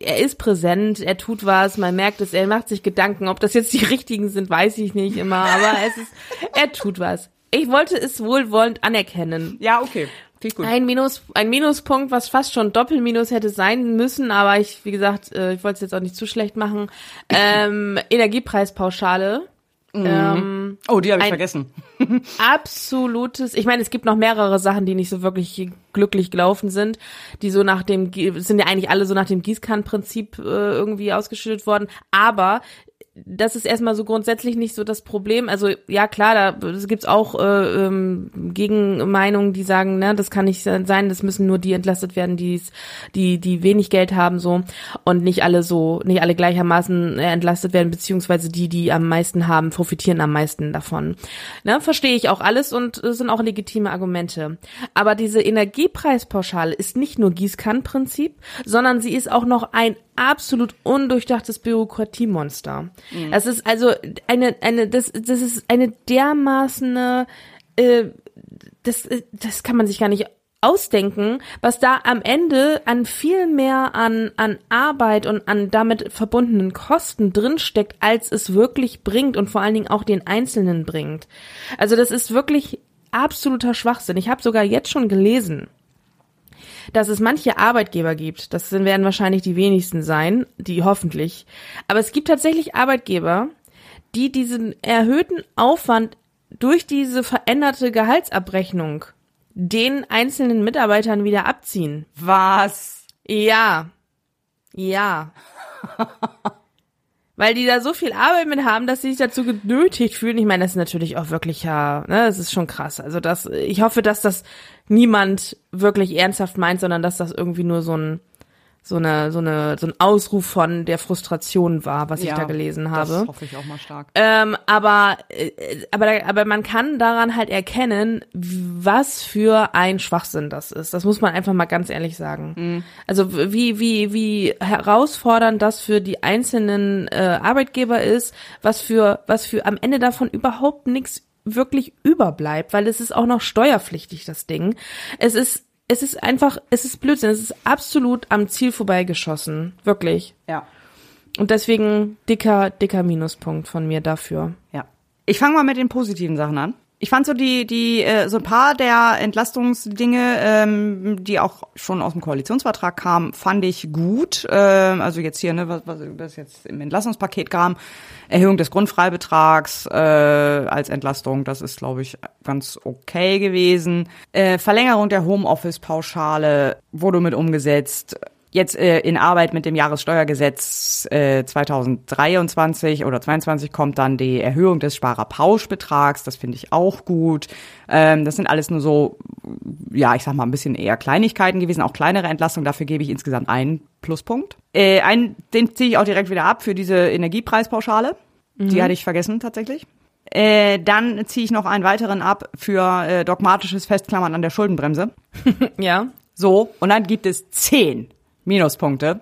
er ist präsent, er tut was, man merkt es, er macht sich Gedanken. Ob das jetzt die richtigen sind, weiß ich nicht immer, aber es ist, er tut was. Ich wollte es wohlwollend anerkennen. Ja, okay. Gut. Ein Minus, ein Minuspunkt, was fast schon Doppelminus hätte sein müssen, aber ich, wie gesagt, äh, ich wollte es jetzt auch nicht zu schlecht machen. Ähm, Energiepreispauschale. Ähm, Oh, die habe ich vergessen. absolutes, ich meine, es gibt noch mehrere Sachen, die nicht so wirklich glücklich gelaufen sind, die so nach dem, sind ja eigentlich alle so nach dem Gießkannenprinzip äh, irgendwie ausgeschüttet worden, aber das ist erstmal so grundsätzlich nicht so das Problem. Also ja klar, da es gibt's auch äh, ähm, Gegenmeinungen, die sagen, ne, das kann nicht sein, das müssen nur die entlastet werden, die's, die die wenig Geld haben so und nicht alle so, nicht alle gleichermaßen äh, entlastet werden, beziehungsweise die, die am meisten haben, profitieren am meisten davon. Ne, verstehe ich auch alles und äh, sind auch legitime Argumente. Aber diese Energiepreispauschale ist nicht nur Gießkannenprinzip, sondern sie ist auch noch ein absolut undurchdachtes Bürokratiemonster. Das ist also eine, eine, das, das ist eine dermaßene, äh, das, äh, das kann man sich gar nicht ausdenken, was da am Ende an viel mehr an, an Arbeit und an damit verbundenen Kosten drinsteckt, als es wirklich bringt und vor allen Dingen auch den Einzelnen bringt. Also das ist wirklich absoluter Schwachsinn. Ich habe sogar jetzt schon gelesen, dass es manche Arbeitgeber gibt, das werden wahrscheinlich die wenigsten sein, die hoffentlich, aber es gibt tatsächlich Arbeitgeber, die diesen erhöhten Aufwand durch diese veränderte Gehaltsabrechnung den einzelnen Mitarbeitern wieder abziehen. Was? Ja. Ja. Weil die da so viel Arbeit mit haben, dass sie sich dazu genötigt fühlen. Ich meine, das ist natürlich auch wirklich ja, ne, das ist schon krass. Also das, ich hoffe, dass das niemand wirklich ernsthaft meint, sondern dass das irgendwie nur so ein, so eine, so eine, so ein Ausruf von der Frustration war, was ich da gelesen habe. Das hoffe ich auch mal stark. Ähm, aber, äh, aber, aber man kann daran halt erkennen, was für ein Schwachsinn das ist. Das muss man einfach mal ganz ehrlich sagen. Also wie, wie, wie herausfordernd das für die einzelnen äh, Arbeitgeber ist, was für, was für am Ende davon überhaupt nichts wirklich überbleibt, weil es ist auch noch steuerpflichtig, das Ding. Es ist, es ist einfach, es ist Blödsinn, es ist absolut am Ziel vorbeigeschossen. Wirklich. Ja. Und deswegen dicker, dicker Minuspunkt von mir dafür. Ja. Ich fange mal mit den positiven Sachen an. Ich fand so die, die, äh, so ein paar der Entlastungsdinge, ähm, die auch schon aus dem Koalitionsvertrag kamen, fand ich gut. Ähm, also jetzt hier, ne, was, was was jetzt im Entlastungspaket kam, Erhöhung des Grundfreibetrags äh, als Entlastung, das ist, glaube ich, ganz okay gewesen. Äh, Verlängerung der Homeoffice-Pauschale wurde mit umgesetzt. Jetzt äh, in Arbeit mit dem Jahressteuergesetz äh, 2023 oder 22 kommt dann die Erhöhung des Sparerpauschbetrags. Das finde ich auch gut. Ähm, das sind alles nur so, ja, ich sag mal, ein bisschen eher Kleinigkeiten gewesen, auch kleinere Entlastungen. Dafür gebe ich insgesamt einen Pluspunkt. Äh, einen, den ziehe ich auch direkt wieder ab für diese Energiepreispauschale. Mhm. Die hatte ich vergessen tatsächlich. Äh, dann ziehe ich noch einen weiteren ab für äh, dogmatisches Festklammern an der Schuldenbremse. ja. So, und dann gibt es zehn Minuspunkte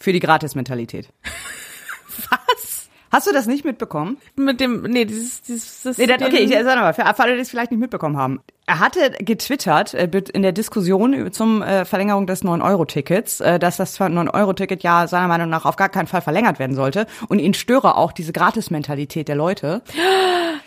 für die Gratis-Mentalität. Was? Hast du das nicht mitbekommen? Mit dem, nee, dieses, dieses, das nee, das, okay, ich sag mal, für alle, die es vielleicht nicht mitbekommen haben. Er hatte getwittert äh, in der Diskussion zum äh, Verlängerung des 9-Euro-Tickets, äh, dass das 9-Euro-Ticket ja seiner Meinung nach auf gar keinen Fall verlängert werden sollte. Und ihn störe auch diese Gratis-Mentalität der Leute.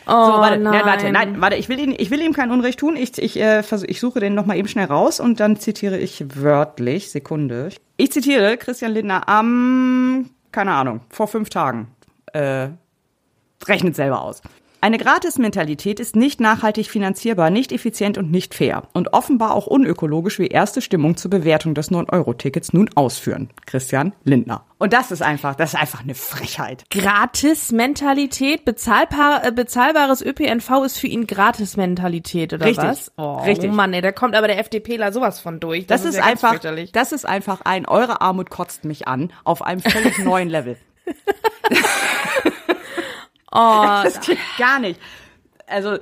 Oh, so, warte, nein. nein, warte, nein, warte, ich will, ihn, ich will ihm kein Unrecht tun. Ich, ich, äh, versuch, ich suche den nochmal eben schnell raus und dann zitiere ich wörtlich, Sekunde. Ich zitiere Christian Lindner am, keine Ahnung, vor fünf Tagen. Äh, rechnet selber aus. Eine Gratis-Mentalität ist nicht nachhaltig finanzierbar, nicht effizient und nicht fair und offenbar auch unökologisch, wie erste Stimmung zur Bewertung des 9-Euro-Tickets nun ausführen. Christian Lindner. Und das ist einfach, das ist einfach eine Frechheit. Gratis-Mentalität, bezahlbar, äh, bezahlbares ÖPNV ist für ihn Gratis-Mentalität oder Richtig. was? Oh, Richtig. Mann, ey, da kommt aber der FDPler sowas von durch. Das, das ist, ist ja einfach, das ist einfach ein, eure Armut kotzt mich an, auf einem völlig neuen Level. Oh, das geht gar nicht. Also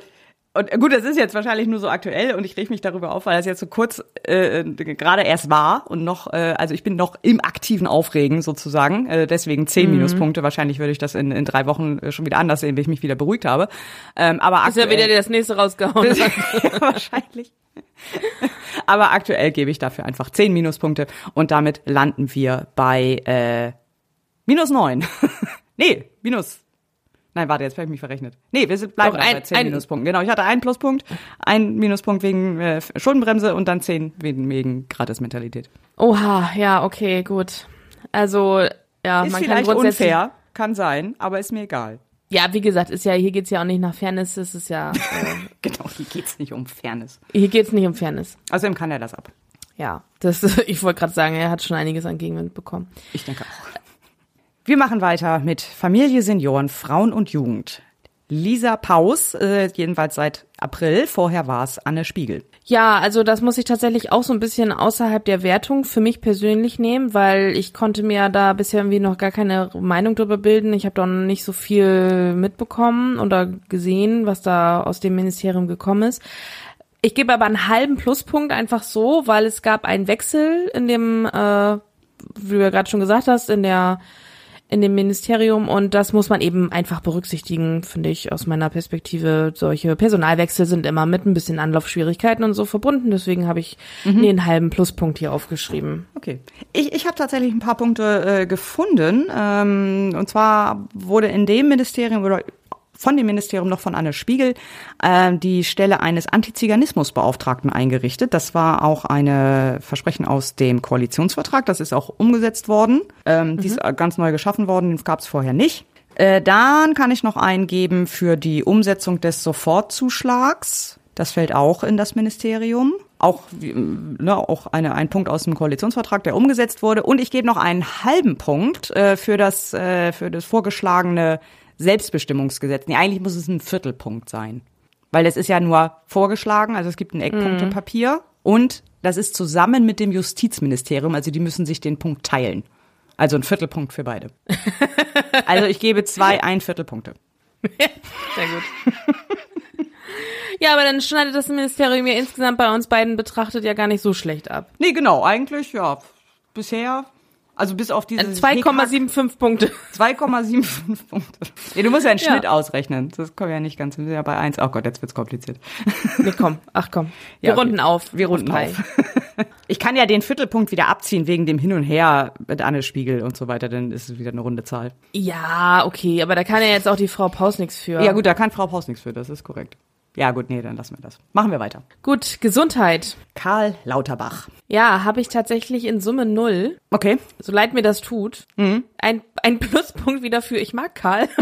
und gut, das ist jetzt wahrscheinlich nur so aktuell und ich reg mich darüber auf, weil das jetzt so kurz äh, gerade erst war und noch, äh, also ich bin noch im aktiven Aufregen sozusagen, äh, deswegen zehn mhm. Minuspunkte. Wahrscheinlich würde ich das in, in drei Wochen äh, schon wieder anders sehen, wenn ich mich wieder beruhigt habe. Ähm, aber aktuell, ist ja wieder das nächste rausgehauen. ja, wahrscheinlich. aber aktuell gebe ich dafür einfach zehn Minuspunkte und damit landen wir bei äh, minus neun. nee, minus Nein, warte, jetzt habe ich mich verrechnet. Nee, wir bleiben Doch, ein, bei 10 ein, Minuspunkten. Genau, ich hatte einen Pluspunkt, einen Minuspunkt wegen äh, Schuldenbremse und dann 10 wegen, wegen Gratis-Mentalität. Oha, ja, okay, gut. Also, ja, ist man vielleicht kann unfair, kann sein, aber ist mir egal. Ja, wie gesagt, ist ja, hier geht's ja auch nicht nach Fairness, es ist ja. Äh, genau, hier geht's nicht um Fairness. Hier geht's nicht um Fairness. Außerdem kann er das ab. Ja, das, ich wollte gerade sagen, er hat schon einiges an Gegenwind bekommen. Ich denke auch. Wir machen weiter mit Familie, Senioren, Frauen und Jugend. Lisa Paus, äh, jedenfalls seit April. Vorher war es Anne Spiegel. Ja, also das muss ich tatsächlich auch so ein bisschen außerhalb der Wertung für mich persönlich nehmen, weil ich konnte mir da bisher irgendwie noch gar keine Meinung drüber bilden. Ich habe da noch nicht so viel mitbekommen oder gesehen, was da aus dem Ministerium gekommen ist. Ich gebe aber einen halben Pluspunkt einfach so, weil es gab einen Wechsel in dem, äh, wie du ja gerade schon gesagt hast, in der in dem Ministerium und das muss man eben einfach berücksichtigen, finde ich aus meiner Perspektive. Solche Personalwechsel sind immer mit ein bisschen Anlaufschwierigkeiten und so verbunden, deswegen habe ich mhm. den halben Pluspunkt hier aufgeschrieben. Okay. Ich, ich habe tatsächlich ein paar Punkte äh, gefunden ähm, und zwar wurde in dem Ministerium oder von dem Ministerium noch von Anne Spiegel äh, die Stelle eines Antiziganismusbeauftragten eingerichtet. Das war auch eine Versprechen aus dem Koalitionsvertrag. Das ist auch umgesetzt worden. Ähm, mhm. Die ist ganz neu geschaffen worden, gab es vorher nicht. Äh, dann kann ich noch eingeben für die Umsetzung des Sofortzuschlags. Das fällt auch in das Ministerium. Auch, ne, auch eine, ein Punkt aus dem Koalitionsvertrag, der umgesetzt wurde. Und ich gebe noch einen halben Punkt äh, für das, äh, für das vorgeschlagene Selbstbestimmungsgesetz. Nee, eigentlich muss es ein Viertelpunkt sein. Weil es ist ja nur vorgeschlagen, also es gibt ein Eckpunktepapier mhm. und das ist zusammen mit dem Justizministerium, also die müssen sich den Punkt teilen. Also ein Viertelpunkt für beide. also ich gebe zwei ein Viertelpunkte. Sehr gut. Ja, aber dann schneidet das Ministerium ja insgesamt bei uns beiden betrachtet ja gar nicht so schlecht ab. Nee, genau, eigentlich ja. Bisher also bis auf diese 2,75 Punkte. 2,75 Punkte. Nee, du musst ja einen Schnitt ja. ausrechnen. Das kommt ja nicht ganz. Wir sind ja bei 1. Oh Gott, jetzt wird's kompliziert. Nee, komm. Ach komm. Wir ja, okay. runden auf. Wir runden auf. Ich kann ja den Viertelpunkt wieder abziehen wegen dem Hin und Her mit Anne Spiegel und so weiter, dann ist es wieder eine runde Zahl. Ja, okay, aber da kann ja jetzt auch die Frau Paus nichts für. Ja gut, da kann Frau Paus nichts für, das ist korrekt. Ja, gut, nee, dann lassen wir das. Machen wir weiter. Gut, Gesundheit. Karl Lauterbach. Ja, habe ich tatsächlich in Summe null. Okay. So leid mir das tut. Mhm. Ein, ein Pluspunkt wieder für ich mag Karl.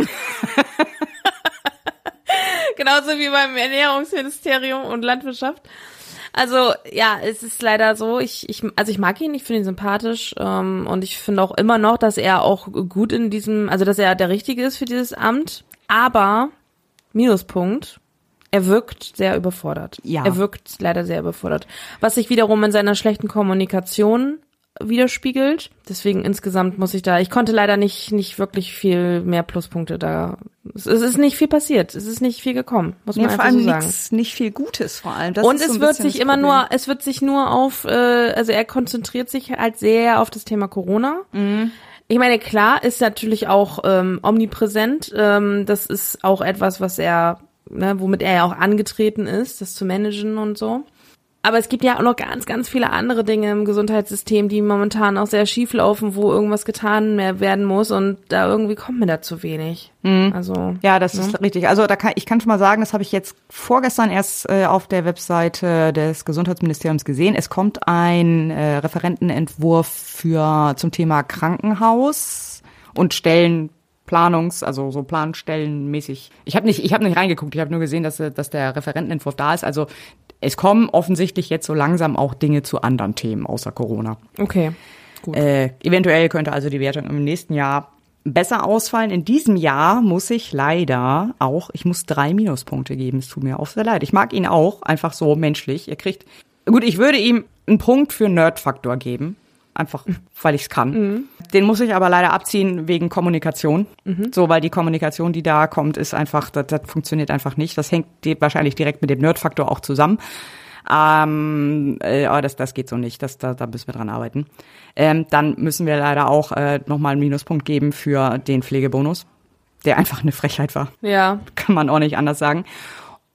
Genauso wie beim Ernährungsministerium und Landwirtschaft. Also ja, es ist leider so. Ich, ich, also ich mag ihn, ich finde ihn sympathisch ähm, und ich finde auch immer noch, dass er auch gut in diesem, also dass er der Richtige ist für dieses Amt. Aber Minuspunkt, er wirkt sehr überfordert. Ja. Er wirkt leider sehr überfordert. Was sich wiederum in seiner schlechten Kommunikation widerspiegelt. Deswegen insgesamt muss ich da, ich konnte leider nicht, nicht wirklich viel mehr Pluspunkte da. Es, ist nicht viel passiert. Es ist nicht viel gekommen, muss man Nee, vor einfach allem so sagen. nix, nicht viel Gutes vor allem. Das Und so es ein wird sich immer nur, es wird sich nur auf, äh, also er konzentriert sich halt sehr auf das Thema Corona. Mhm. Ich meine, klar ist natürlich auch ähm, omnipräsent. Ähm, das ist auch etwas, was er, ne, womit er ja auch angetreten ist, das zu managen und so. Aber es gibt ja auch noch ganz, ganz viele andere Dinge im Gesundheitssystem, die momentan auch sehr schief laufen, wo irgendwas getan mehr werden muss und da irgendwie kommt mir da zu wenig. Mhm. Also Ja, das ist richtig. Also da kann, ich kann schon mal sagen, das habe ich jetzt vorgestern erst äh, auf der Webseite des Gesundheitsministeriums gesehen. Es kommt ein äh, Referentenentwurf für zum Thema Krankenhaus und Stellenplanungs, also so Planstellenmäßig. Ich habe nicht, ich habe nicht reingeguckt. Ich habe nur gesehen, dass, dass der Referentenentwurf da ist. Also es kommen offensichtlich jetzt so langsam auch Dinge zu anderen Themen außer Corona. okay, gut. Äh, eventuell könnte also die Wertung im nächsten Jahr besser ausfallen. In diesem Jahr muss ich leider auch, ich muss drei Minuspunkte geben. Es tut mir auch sehr leid. Ich mag ihn auch, einfach so menschlich. Er kriegt, gut, ich würde ihm einen Punkt für Nerdfaktor geben. Einfach, weil ich es kann. Den muss ich aber leider abziehen wegen Kommunikation. So, weil die Kommunikation, die da kommt, ist einfach, das, das funktioniert einfach nicht. Das hängt wahrscheinlich direkt mit dem Nerdfaktor auch zusammen. Ähm, äh, aber das, das geht so nicht. Das, da, da müssen wir dran arbeiten. Ähm, dann müssen wir leider auch äh, nochmal einen Minuspunkt geben für den Pflegebonus, der einfach eine Frechheit war. ja, Kann man auch nicht anders sagen.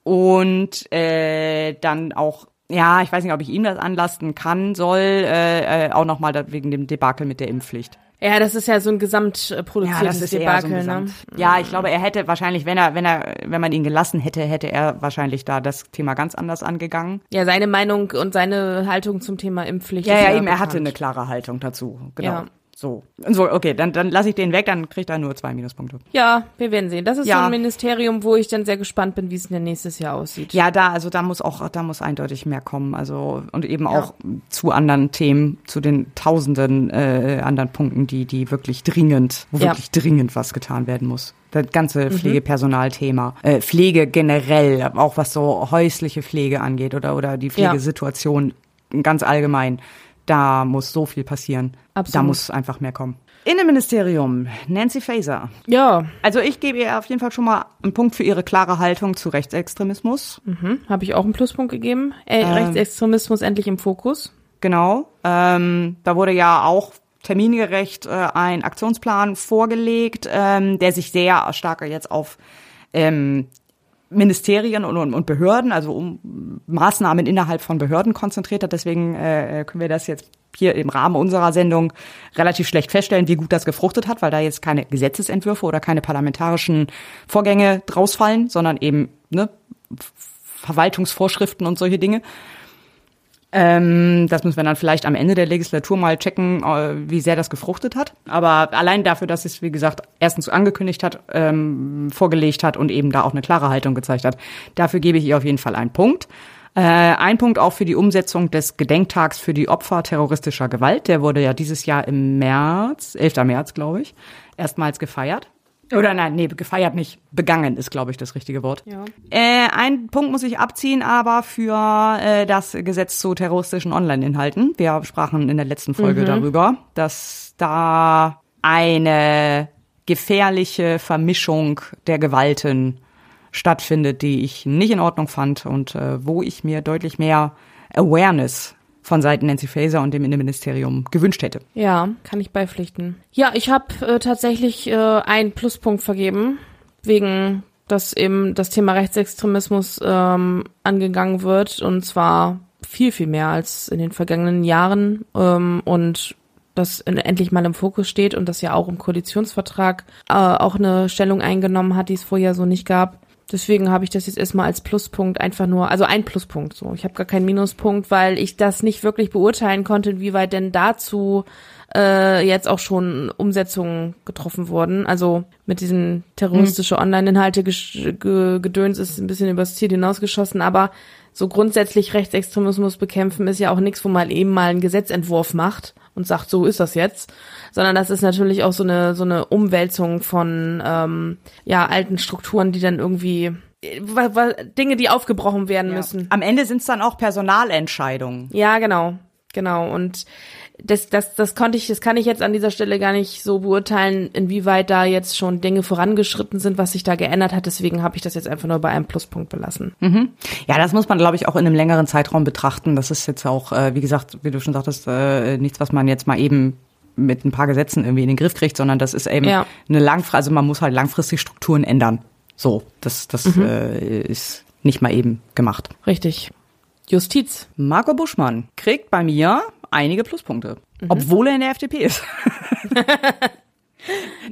Und äh, dann auch, ja, ich weiß nicht, ob ich ihm das anlasten kann, soll, äh, äh, auch nochmal wegen dem Debakel mit der Impfpflicht. Ja, das ist ja so ein gesamtproduziertes Debakel, so ne? Gesamt- Ja, ich glaube, er hätte wahrscheinlich, wenn er, wenn er, wenn man ihn gelassen hätte, hätte er wahrscheinlich da das Thema ganz anders angegangen. Ja, seine Meinung und seine Haltung zum Thema Impfpflicht. Ja, ja, eben, er bekannt. hatte eine klare Haltung dazu. Genau. Ja. So. So, okay, dann, dann lasse ich den weg, dann kriegt er nur zwei Minuspunkte. Ja, wir werden sehen. Das ist Ja. so ein Ministerium, wo ich dann sehr gespannt bin, wie es denn nächstes Jahr aussieht. Ja, da, also da muss auch, da muss eindeutig mehr kommen. Also, und eben auch zu anderen Themen, zu den tausenden äh, anderen Punkten, die, die wirklich dringend, wo Ja. wirklich dringend was getan werden muss. Das ganze Pflegepersonalthema, äh, Pflege generell, auch was so häusliche Pflege angeht oder, oder die Pflegesituation ganz allgemein. Da muss so viel passieren. Da Absolut. muss einfach mehr kommen. Innenministerium, Nancy Faeser. Ja, Also ich gebe ihr auf jeden Fall schon mal einen Punkt für ihre klare Haltung zu Rechtsextremismus. hm, habe ich auch einen Pluspunkt gegeben. Äh, Ähm. Rechtsextremismus endlich im Fokus. Genau. Ähm, da wurde ja auch termingerecht äh, ein Aktionsplan vorgelegt, ähm, der sich sehr stark jetzt auf ähm, Ministerien und, und, und Behörden, also um Maßnahmen innerhalb von Behörden konzentriert hat. Deswegen äh, können wir das jetzt hier im Rahmen unserer Sendung relativ schlecht feststellen, wie gut das gefruchtet hat, weil da jetzt keine Gesetzesentwürfe oder keine parlamentarischen Vorgänge draus fallen, sondern eben ne, Verwaltungsvorschriften und solche Dinge. Ähm, das müssen wir dann vielleicht am Ende der Legislatur mal checken, äh, wie sehr das gefruchtet hat. Aber allein dafür, dass es, wie gesagt, erstens angekündigt hat, ähm, vorgelegt hat und eben da auch eine klare Haltung gezeigt hat, dafür gebe ich ihr auf jeden Fall einen Punkt. Äh, ein Punkt auch für die Umsetzung des Gedenktags für die Opfer terroristischer Gewalt. Der wurde ja dieses Jahr im März, 11. März, glaube ich, erstmals gefeiert. Oder nein, nee, gefeiert nicht. Begangen ist, glaube ich, das richtige Wort. Ja. Äh, ein Punkt muss ich abziehen, aber für äh, das Gesetz zu terroristischen Online-Inhalten. Wir sprachen in der letzten Folge darüber, dass da eine gefährliche Vermischung der Gewalten stattfindet, die ich nicht in Ordnung fand und äh, wo ich mir deutlich mehr Awareness von Seiten Nancy Faeser und dem Innenministerium gewünscht hätte. Ja, kann ich beipflichten. Ja, ich habe äh, tatsächlich äh, einen Pluspunkt vergeben, wegen dass eben das Thema Rechtsextremismus ähm, angegangen wird und zwar viel, viel mehr als in den vergangenen Jahren ähm, und das endlich mal im Fokus steht und das ja auch im Koalitionsvertrag äh, auch eine Stellung eingenommen hat, die es vorher so nicht gab. Deswegen habe ich das jetzt erstmal als Pluspunkt einfach nur, also ein Pluspunkt so. Ich habe gar keinen Minuspunkt, weil ich das nicht wirklich beurteilen konnte, inwieweit denn dazu äh, jetzt auch schon Umsetzungen getroffen wurden. Also mit diesen terroristische Online-Inhalte gedöns ist ein bisschen übers Ziel hinausgeschossen, aber so grundsätzlich Rechtsextremismus bekämpfen ist ja auch nichts, wo man eben mal einen Gesetzentwurf macht und sagt, so ist das jetzt, sondern das ist natürlich auch so eine so eine Umwälzung von ähm, ja alten Strukturen, die dann irgendwie Dinge, die aufgebrochen werden ja. müssen. Am Ende sind es dann auch Personalentscheidungen. Ja, genau, genau. Und das, das, das konnte ich, das kann ich jetzt an dieser Stelle gar nicht so beurteilen, inwieweit da jetzt schon Dinge vorangeschritten sind, was sich da geändert hat. Deswegen habe ich das jetzt einfach nur bei einem Pluspunkt belassen. Mhm. Ja, das muss man, glaube ich, auch in einem längeren Zeitraum betrachten. Das ist jetzt auch, äh, wie gesagt, wie du schon sagtest, äh, nichts, was man jetzt mal eben mit ein paar Gesetzen irgendwie in den Griff kriegt, sondern das ist eben ja. eine langfristige, also man muss halt langfristig Strukturen ändern. So, das, das mhm. äh, ist nicht mal eben gemacht. Richtig. Justiz. Marco Buschmann kriegt bei mir einige Pluspunkte, mhm. obwohl er in der FDP ist.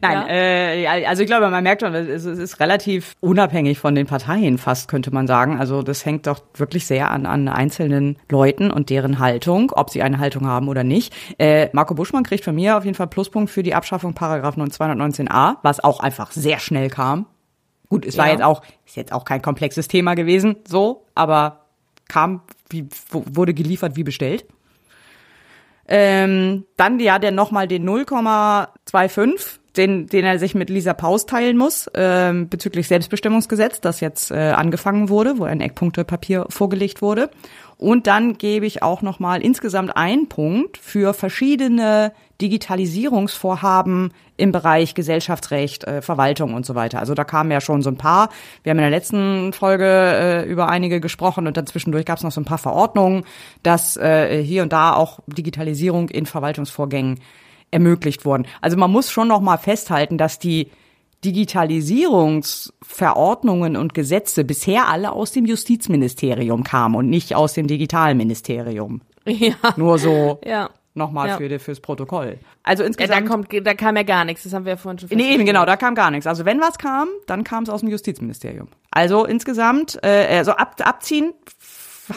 Nein, ja. äh, also ich glaube, man merkt schon, es ist relativ unabhängig von den Parteien fast, könnte man sagen. Also das hängt doch wirklich sehr an, an einzelnen Leuten und deren Haltung, ob sie eine Haltung haben oder nicht. Äh, Marco Buschmann kriegt von mir auf jeden Fall Pluspunkt für die Abschaffung Paragraph 219a, was auch einfach sehr schnell kam. Gut, es war ja. jetzt auch, ist jetzt auch kein komplexes Thema gewesen, so, aber kam, wie, wurde geliefert wie bestellt. Ähm, dann ja der nochmal den 0,25, den, den er sich mit Lisa Paus teilen muss, ähm, bezüglich Selbstbestimmungsgesetz, das jetzt äh, angefangen wurde, wo ein Eckpunktepapier vorgelegt wurde. Und dann gebe ich auch nochmal insgesamt einen Punkt für verschiedene Digitalisierungsvorhaben im Bereich Gesellschaftsrecht, äh, Verwaltung und so weiter. Also da kamen ja schon so ein paar. Wir haben in der letzten Folge äh, über einige gesprochen und dann zwischendurch gab es noch so ein paar Verordnungen, dass äh, hier und da auch Digitalisierung in Verwaltungsvorgängen ermöglicht wurden. Also man muss schon noch mal festhalten, dass die Digitalisierungsverordnungen und Gesetze bisher alle aus dem Justizministerium kamen und nicht aus dem Digitalministerium. Ja. Nur so. Ja. Nochmal ja. für, fürs Protokoll. Also insgesamt. Ja, da, kommt, da kam ja gar nichts, das haben wir ja vorhin schon Nee, eben genau, da kam gar nichts. Also wenn was kam, dann kam es aus dem Justizministerium. Also insgesamt, äh, also ab, abziehen,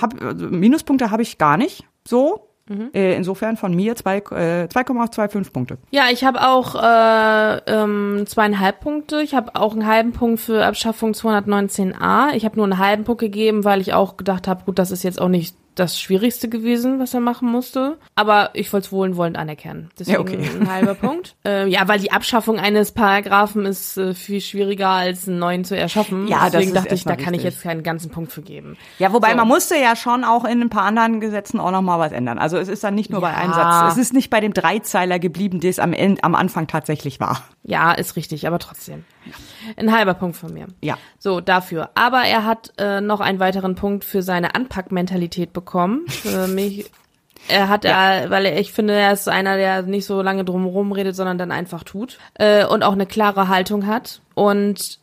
hab, also Minuspunkte habe ich gar nicht so. Mhm. Äh, insofern von mir 2,25 äh, Punkte. Ja, ich habe auch äh, ähm, zweieinhalb Punkte. Ich habe auch einen halben Punkt für Abschaffung 219a. Ich habe nur einen halben Punkt gegeben, weil ich auch gedacht habe, gut, das ist jetzt auch nicht das Schwierigste gewesen, was er machen musste. Aber ich wollte es wohlwollend anerkennen. Deswegen ja, okay. ein halber Punkt. Äh, ja, weil die Abschaffung eines Paragraphen ist äh, viel schwieriger als einen neuen zu erschaffen. Ja, Deswegen dachte ich, da kann ich jetzt keinen ganzen Punkt für geben. Ja, wobei so. man musste ja schon auch in ein paar anderen Gesetzen auch noch mal was ändern. Also es ist dann nicht nur ja. bei Einsatz. Es ist nicht bei dem Dreizeiler geblieben, der es am, Ende, am Anfang tatsächlich war. Ja, ist richtig, aber trotzdem. Ein halber Punkt von mir. Ja. So, dafür. Aber er hat äh, noch einen weiteren Punkt für seine Anpackmentalität bekommen. Für mich. Er hat, ja. er, weil er, ich finde, er ist einer, der nicht so lange drumherum redet, sondern dann einfach tut. Äh, und auch eine klare Haltung hat. Und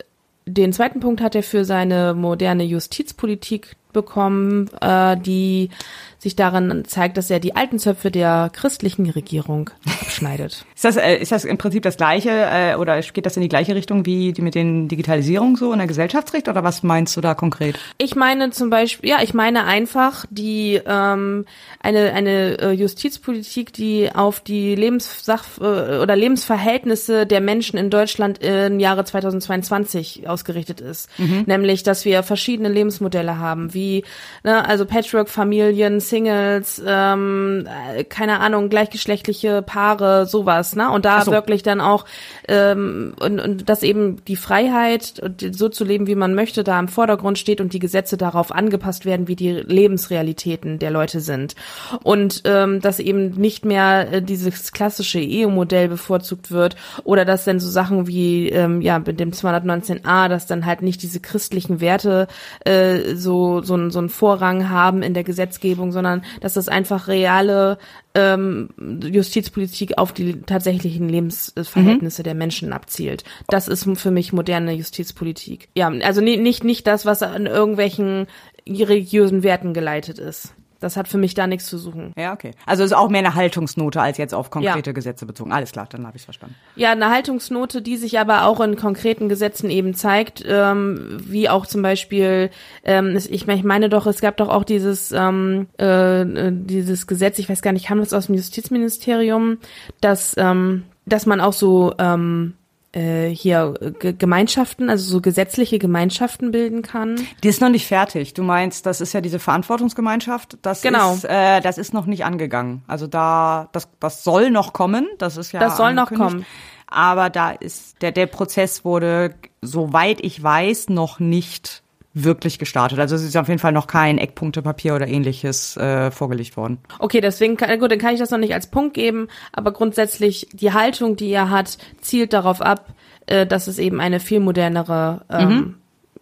den zweiten Punkt hat er für seine moderne Justizpolitik bekommen, äh, die sich darin zeigt, dass er die alten Zöpfe der christlichen Regierung abschneidet. ist, das, äh, ist das im Prinzip das Gleiche äh, oder geht das in die gleiche Richtung wie die mit den Digitalisierung so in der Gesellschaftsrecht oder was meinst du da konkret? Ich meine zum Beispiel, ja, ich meine einfach die ähm, eine eine äh, Justizpolitik, die auf die Lebenssach äh, oder Lebensverhältnisse der Menschen in Deutschland im Jahre 2022 ausgerichtet ist, mhm. nämlich dass wir verschiedene Lebensmodelle haben, wie ne, also Patchwork-Familien, Singles, ähm, keine Ahnung, gleichgeschlechtliche Paare, sowas, ne? Und da so. wirklich dann auch ähm, und, und dass eben die Freiheit, so zu leben, wie man möchte, da im Vordergrund steht und die Gesetze darauf angepasst werden, wie die Lebensrealitäten der Leute sind. Und ähm, dass eben nicht mehr äh, dieses klassische Ehe-Modell bevorzugt wird oder dass dann so Sachen wie ähm, ja mit dem 219a, dass dann halt nicht diese christlichen Werte äh, so so, so einen Vorrang haben in der Gesetzgebung, sondern dass das einfach reale ähm, Justizpolitik auf die tatsächlichen Lebensverhältnisse mhm. der Menschen abzielt. Das ist für mich moderne Justizpolitik. Ja, also nicht nicht das, was an irgendwelchen religiösen Werten geleitet ist. Das hat für mich da nichts zu suchen. Ja, okay. Also ist auch mehr eine Haltungsnote als jetzt auf konkrete ja. Gesetze bezogen. Alles klar, dann habe ich verstanden. Ja, eine Haltungsnote, die sich aber auch in konkreten Gesetzen eben zeigt, ähm, wie auch zum Beispiel, ähm, ich, ich meine doch, es gab doch auch dieses ähm, äh, äh dieses Gesetz, ich weiß gar nicht, kam das aus dem Justizministerium, dass ähm, dass man auch so ähm, äh, hier G Gemeinschaften, also so gesetzliche Gemeinschaften bilden kann. Die ist noch nicht fertig. Du meinst, das ist ja diese Verantwortungsgemeinschaft. Das genau. ist, äh, das ist noch nicht angegangen. Also da, das, das soll noch kommen. Das ist ja. Das soll noch kommen. Aber da ist der der Prozess wurde, soweit ich weiß, noch nicht wirklich gestartet. Also es ist auf jeden Fall noch kein Eckpunktepapier oder ähnliches äh, vorgelegt worden. Okay, deswegen kann, gut, dann kann ich das noch nicht als Punkt geben, aber grundsätzlich die Haltung, die er hat, zielt darauf ab, äh, dass es eben eine viel modernere ähm, mhm.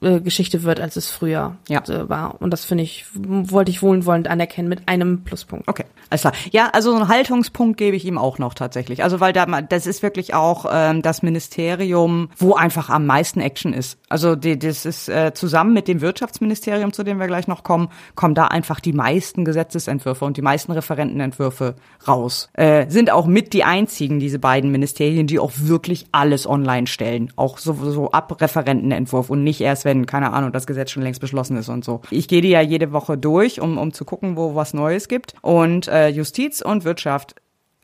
Äh, Geschichte wird, als es früher ja. Äh, war. Und das finde ich, wollte ich wohlwollend anerkennen mit einem Pluspunkt. Okay, alles klar. Ja, also so einen Haltungspunkt gebe ich ihm auch noch tatsächlich. Also weil da das ist wirklich auch ähm, das Ministerium, wo einfach am meisten Action ist. Also die, das ist äh, zusammen mit dem Wirtschaftsministerium, zu dem wir gleich noch kommen, kommen da einfach die meisten Gesetzesentwürfe und die meisten Referentenentwürfe raus. Äh, sind auch mit die einzigen, diese beiden Ministerien, die auch wirklich alles online stellen. Auch so, so ab Referentenentwurf und nicht erst wenn, keine Ahnung, das Gesetz schon längst beschlossen ist und so. Ich gehe die ja jede Woche durch, um, um zu gucken, wo was Neues gibt. Und äh, Justiz und Wirtschaft,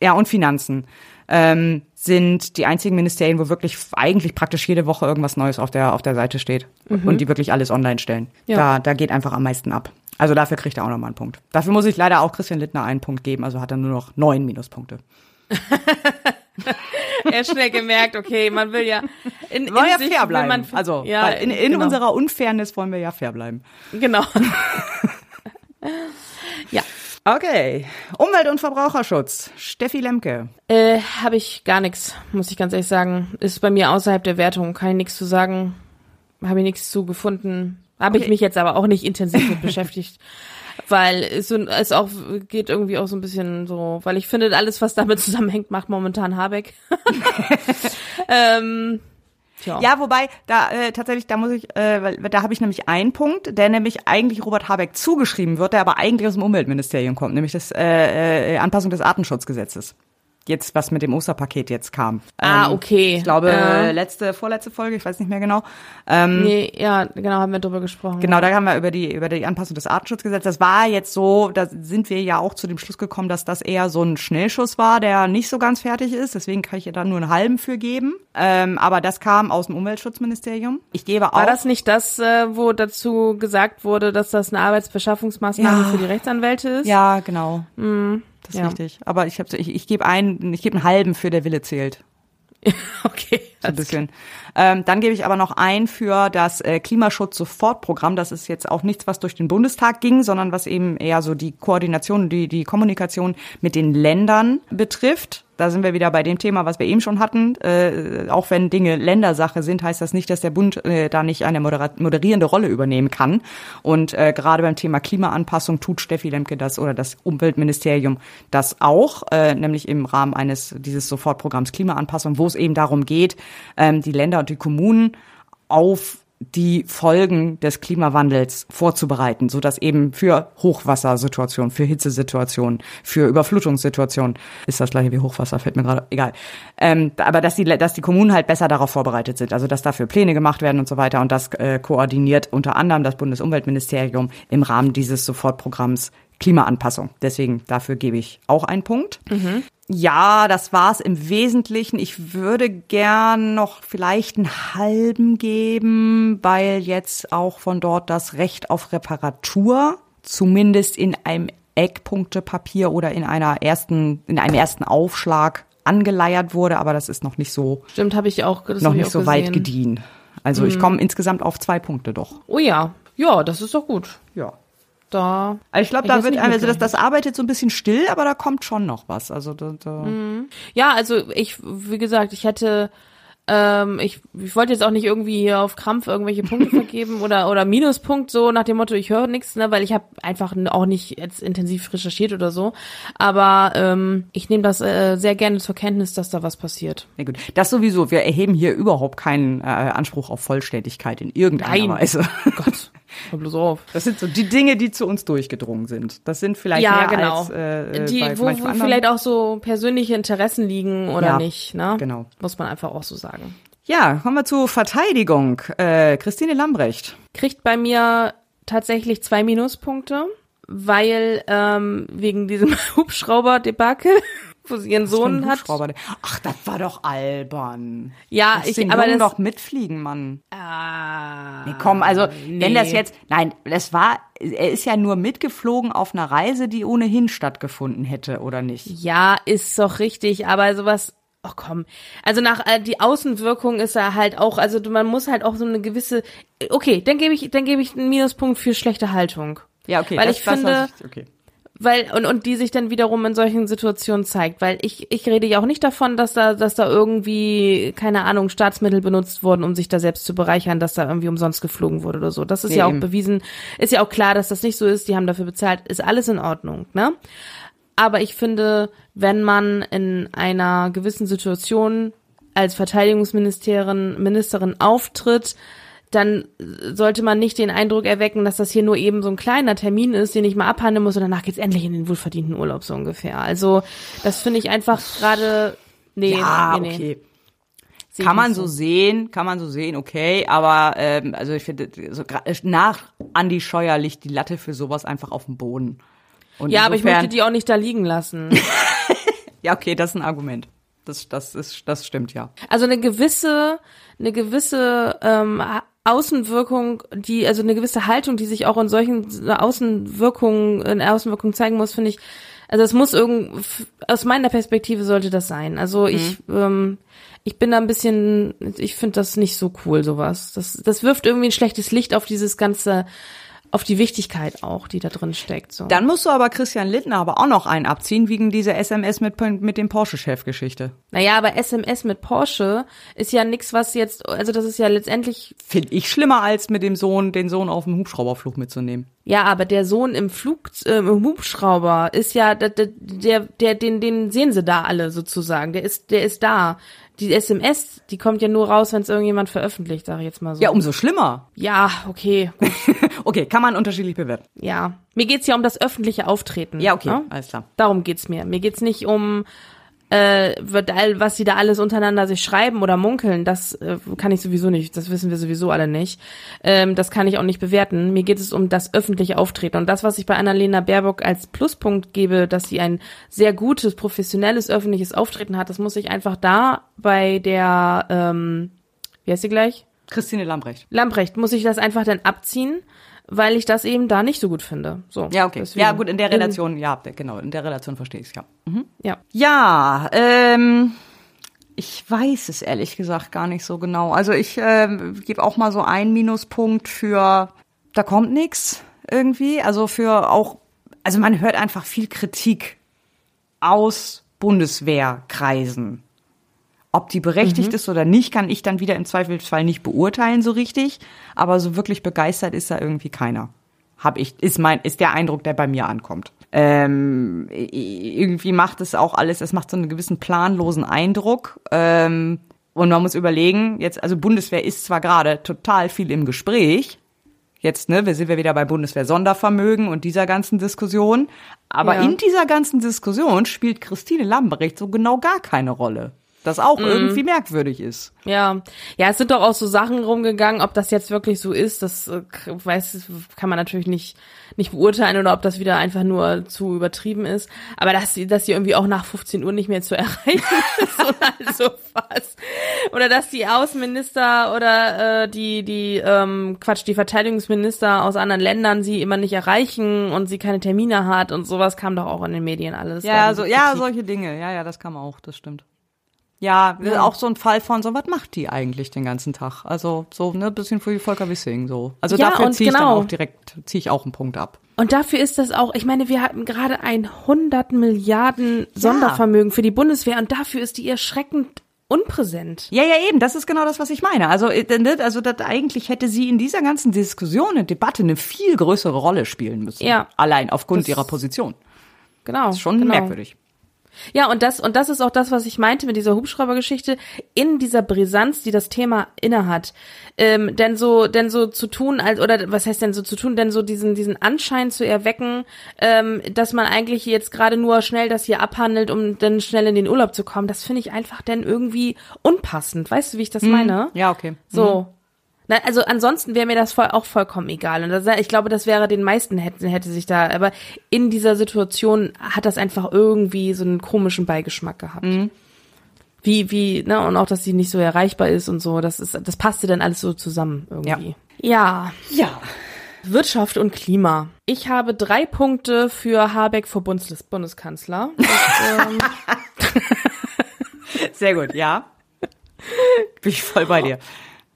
ja, und Finanzen ähm, sind die einzigen Ministerien, wo wirklich eigentlich praktisch jede Woche irgendwas Neues auf der, auf der Seite steht. Mhm. Und die wirklich alles online stellen. Ja. Da, da geht einfach am meisten ab. Also dafür kriegt er auch nochmal einen Punkt. Dafür muss ich leider auch Christian Littner einen Punkt geben, also hat er nur noch neun Minuspunkte. er hat schnell gemerkt, okay, man will ja in, in ja fair bleiben. Man, also ja, in, in genau. unserer Unfairness wollen wir ja fair bleiben. Genau. ja. Okay, Umwelt- und Verbraucherschutz. Steffi Lemke. Äh, habe ich gar nichts, muss ich ganz ehrlich sagen. Ist bei mir außerhalb der Wertung, kann ich nichts zu sagen. Habe ich nichts zu gefunden. Habe okay. ich mich jetzt aber auch nicht intensiv mit beschäftigt weil es, es auch geht irgendwie auch so ein bisschen so, weil ich finde, alles, was damit zusammenhängt, macht momentan Habeck. ähm. Ja, wobei da äh, tatsächlich, da muss ich, äh, da habe ich nämlich einen Punkt, der nämlich eigentlich Robert Habeck zugeschrieben wird, der aber eigentlich aus dem Umweltministerium kommt, nämlich das äh, äh, Anpassung des Artenschutzgesetzes jetzt was mit dem Osterpaket jetzt kam. Ah, ähm, okay. Ich glaube, äh. letzte, vorletzte Folge, ich weiß nicht mehr genau. Ähm, nee, ja, genau, haben wir drüber gesprochen. Genau, da haben wir über die, über die Anpassung des Artenschutzgesetzes. Das war jetzt so, da sind wir ja auch zu dem Schluss gekommen, dass das eher so ein Schnellschuss war, der nicht so ganz fertig ist. Deswegen kann ich ihr da nur einen halben für geben. Ähm, aber das kam aus dem Umweltschutzministerium. Ich gebe auch. War das nicht das, äh, wo dazu gesagt wurde, dass das eine Arbeitsbeschaffungsmaßnahme ja. für die Rechtsanwälte ist? Ja, genau. Mhm. Ist ja. richtig. Aber ich, hab, ich, ich gebe einen, ich gebe einen halben für der Wille zählt. okay. So ein bisschen. Ähm, dann gebe ich aber noch ein für das äh, Klimaschutz-Sofortprogramm. Das ist jetzt auch nichts, was durch den Bundestag ging, sondern was eben eher so die Koordination, die, die Kommunikation mit den Ländern betrifft. Da sind wir wieder bei dem Thema, was wir eben schon hatten. Äh, auch wenn Dinge Ländersache sind, heißt das nicht, dass der Bund äh, da nicht eine moderierende Rolle übernehmen kann. Und äh, gerade beim Thema Klimaanpassung tut Steffi Lemke das oder das Umweltministerium das auch, äh, nämlich im Rahmen eines dieses Sofortprogramms Klimaanpassung, wo es eben darum geht, ähm, die Länder und die Kommunen auf die Folgen des Klimawandels vorzubereiten, so dass eben für Hochwassersituationen, für Hitzesituationen, für Überflutungssituationen ist das gleiche wie Hochwasser, fällt mir gerade egal. Ähm, aber dass die, dass die Kommunen halt besser darauf vorbereitet sind, also dass dafür Pläne gemacht werden und so weiter und das äh, koordiniert unter anderem das Bundesumweltministerium im Rahmen dieses Sofortprogramms Klimaanpassung. Deswegen dafür gebe ich auch einen Punkt. Mhm. Ja, das war's im Wesentlichen. Ich würde gern noch vielleicht einen halben geben, weil jetzt auch von dort das Recht auf Reparatur zumindest in einem Eckpunktepapier oder in einer ersten, in einem ersten Aufschlag angeleiert wurde, aber das ist noch nicht so. Stimmt, habe ich auch. noch nicht so gesehen. weit gediehen. Also mhm. ich komme insgesamt auf zwei Punkte doch. Oh ja, ja, das ist doch gut. Ja da. Also ich glaube, da wird, also das, das arbeitet so ein bisschen still, aber da kommt schon noch was. Also da, da. Mhm. Ja, also ich, wie gesagt, ich hätte, ähm, ich, ich wollte jetzt auch nicht irgendwie hier auf Krampf irgendwelche Punkte vergeben oder oder Minuspunkt so nach dem Motto, ich höre nichts, ne, weil ich habe einfach auch nicht jetzt intensiv recherchiert oder so. Aber ähm, ich nehme das äh, sehr gerne zur Kenntnis, dass da was passiert. Ja gut, das sowieso. Wir erheben hier überhaupt keinen äh, Anspruch auf Vollständigkeit in irgendeiner Nein. Weise. Gott. Hör bloß auf. Das sind so die Dinge, die zu uns durchgedrungen sind. Das sind vielleicht Ja, mehr genau. als äh, Die, bei wo, wo anderen. vielleicht auch so persönliche Interessen liegen oder Ja, nicht, ne? genau. Muss man einfach auch so sagen. Ja, kommen wir zur Verteidigung. Äh, Christine Lambrecht. Kriegt bei mir tatsächlich zwei Minuspunkte, weil ähm, wegen diesem Hubschrauber-Debakel, wo sie ihren Sohn hat. Ach, das war doch albern. Ja, Lass ich, den aber Jungen das, doch mitfliegen, Mann. Ah, Nee, komm, also wenn nee. das jetzt, nein, das war, er ist ja nur mitgeflogen auf einer Reise, die ohnehin stattgefunden hätte, oder nicht? Ja, ist doch richtig, aber sowas, ach komm. Also nach äh, die Außenwirkung ist er halt auch, also man muss halt auch so eine gewisse, okay, dann gebe ich, dann gebe ich einen Minuspunkt für schlechte Haltung. Ja, okay. Weil ich finde, ich- okay. Weil und und die sich dann wiederum in solchen Situationen zeigt, weil ich ich rede ja auch nicht davon, dass da dass da irgendwie keine Ahnung Staatsmittel benutzt wurden, um sich da selbst zu bereichern, dass da irgendwie umsonst geflogen wurde oder so. Das ist Nee, ja auch eben. bewiesen, ist ja auch klar, dass das nicht so ist. Die haben dafür bezahlt, ist alles in Ordnung, ne? Aber ich finde, wenn man in einer gewissen Situation als Verteidigungsministerin Ministerin auftritt, dann sollte man nicht den Eindruck erwecken, dass das hier nur eben so ein kleiner Termin ist, den ich mal abhandeln muss und danach geht's endlich in den wohlverdienten Urlaub so ungefähr. Also das finde ich einfach gerade nee, Ja, nee, nee. okay. Sehe Kann man so sehen, kann man so sehen, okay, aber ähm, also ich finde, so, gra- nach Andi Scheuer liegt die Latte für sowas einfach auf dem Boden. Und Ja, aber ich insofern- möchte die auch nicht da liegen lassen. Ja, okay, das ist ein Argument. Das, das ist, das stimmt ja. Also eine gewisse, eine gewisse ähm, Außenwirkung, die, also eine gewisse Haltung, die sich auch in solchen Außenwirkungen, in Außenwirkungen zeigen muss, finde ich, also es muss irgend, aus meiner Perspektive sollte das sein. Also ich, ähm, ich bin da ein bisschen, ich finde das nicht so cool, sowas. Das, das wirft irgendwie ein schlechtes Licht auf dieses ganze, auf die Wichtigkeit auch, die da drin steckt. So. Dann musst du aber Christian Lindner aber auch noch einen abziehen, wegen dieser SMS mit, mit dem Porsche-Chef-Geschichte. Naja, aber SMS mit Porsche ist ja nix, was jetzt, also das ist ja letztendlich Finde ich schlimmer, als mit dem Sohn, den Sohn auf dem Hubschrauberflug mitzunehmen. Ja, aber der Sohn im Flug, äh, im Hubschrauber ist ja, der, der, der, der, den, den sehen sie da alle sozusagen. Der ist, der ist da. Die SMS, die kommt ja nur raus, wenn es irgendjemand veröffentlicht, sage ich jetzt mal so. Ja, umso schlimmer. ja, okay, Okay, kann man unterschiedlich bewerten. ja. Mir geht's ja um das öffentliche Auftreten. Ja, okay, ne? alles klar. Darum geht's mir. Mir geht's nicht um äh, wird all- was sie da alles untereinander sich schreiben oder munkeln, das äh, kann ich sowieso nicht, das wissen wir sowieso alle nicht. Ähm, das kann ich auch nicht bewerten. Mir geht es um das öffentliche Auftreten. Und das, was ich bei Annalena Baerbock als Pluspunkt gebe, dass sie ein sehr gutes, professionelles öffentliches Auftreten hat, das muss ich einfach da bei der, ähm, wie heißt sie gleich? Christine Lambrecht. Lamprecht, muss ich das einfach dann abziehen, weil ich das eben da nicht so gut finde. So. Ja, okay. deswegen. Ja, gut, in der Relation, ja, genau, in der Relation verstehe ich es, ja. Ja. Ja, ähm, ich weiß es ehrlich gesagt gar nicht so genau. Also ich ähm, gebe auch mal so einen Minuspunkt für, da kommt nix irgendwie. Also für auch, also man hört einfach viel Kritik aus Bundeswehrkreisen. Ob die berechtigt ist oder nicht, kann ich dann wieder im Zweifelsfall nicht beurteilen so richtig. Aber so wirklich begeistert ist da irgendwie keiner. Hab ich, ist mein, ist der Eindruck, der bei mir ankommt. Ähm, irgendwie macht es auch alles, es macht so einen gewissen planlosen Eindruck. Ähm, und man muss überlegen, jetzt, also Bundeswehr ist zwar gerade total viel im Gespräch, Jetzt, ne, wir sind wir wieder bei Bundeswehr Sondervermögen und dieser ganzen Diskussion. Aber Ja. in dieser ganzen Diskussion spielt Christine Lambrecht so genau gar keine Rolle. Das auch Mhm. irgendwie merkwürdig ist. Ja, ja, es sind doch auch so Sachen rumgegangen, ob das jetzt wirklich so ist, das äh, weiß, kann man natürlich nicht nicht beurteilen oder ob das wieder einfach nur zu übertrieben ist. Aber dass sie, dass sie irgendwie auch nach 15 Uhr nicht mehr zu erreichen ist oder so was. Oder dass die Außenminister oder äh, die die ähm, Quatsch die Verteidigungsminister aus anderen Ländern sie immer nicht erreichen und sie keine Termine hat und sowas kam doch auch in den Medien alles. Ja, so, ja, Kritik. solche Dinge. Ja, ja, das kam auch, das stimmt. Ja, Ja. auch so ein Fall von so, was macht die eigentlich den ganzen Tag? Also so, ne, bisschen für die Volker Wissing so. Also Ja, dafür ziehe ich dann genau. auch direkt, ziehe ich auch einen Punkt ab. Und dafür ist das auch, ich meine, wir hatten gerade ein 100 Milliarden Sondervermögen für die Bundeswehr und dafür ist die erschreckend unpräsent. Ja, ja, eben, das ist genau das, was ich meine. Also, äh, ne, also das, eigentlich hätte sie in dieser ganzen Diskussion und Debatte eine viel größere Rolle spielen müssen. Ja. Allein aufgrund Das- ihrer Position. Genau. Das ist schon genau. merkwürdig. Ja, und das, und das ist auch das, was ich meinte mit dieser Hubschraubergeschichte, in dieser Brisanz, die das Thema innehat. Ähm, denn so, denn so zu tun, als, oder was heißt denn so zu tun, denn so diesen, diesen Anschein zu erwecken, ähm, dass man eigentlich jetzt gerade nur schnell das hier abhandelt, um dann schnell in den Urlaub zu kommen, das finde ich einfach dann irgendwie unpassend. Weißt du, wie ich das meine? Ja, okay. So. Mhm. Na, also ansonsten wäre mir das voll, auch vollkommen egal. Und das, ich glaube, das wäre den meisten hätte, hätte sich da, aber in dieser Situation hat das einfach irgendwie so einen komischen Beigeschmack gehabt. Mhm. Wie, wie, ne, und auch, dass sie nicht so erreichbar ist und so, das ist, das passte dann alles so zusammen irgendwie. Ja. Ja. Wirtschaft und Klima. Ich habe drei Punkte für Habeck vor Bundes Bundeskanzler. Und, ähm, Sehr gut, ja. Bin ich voll bei dir.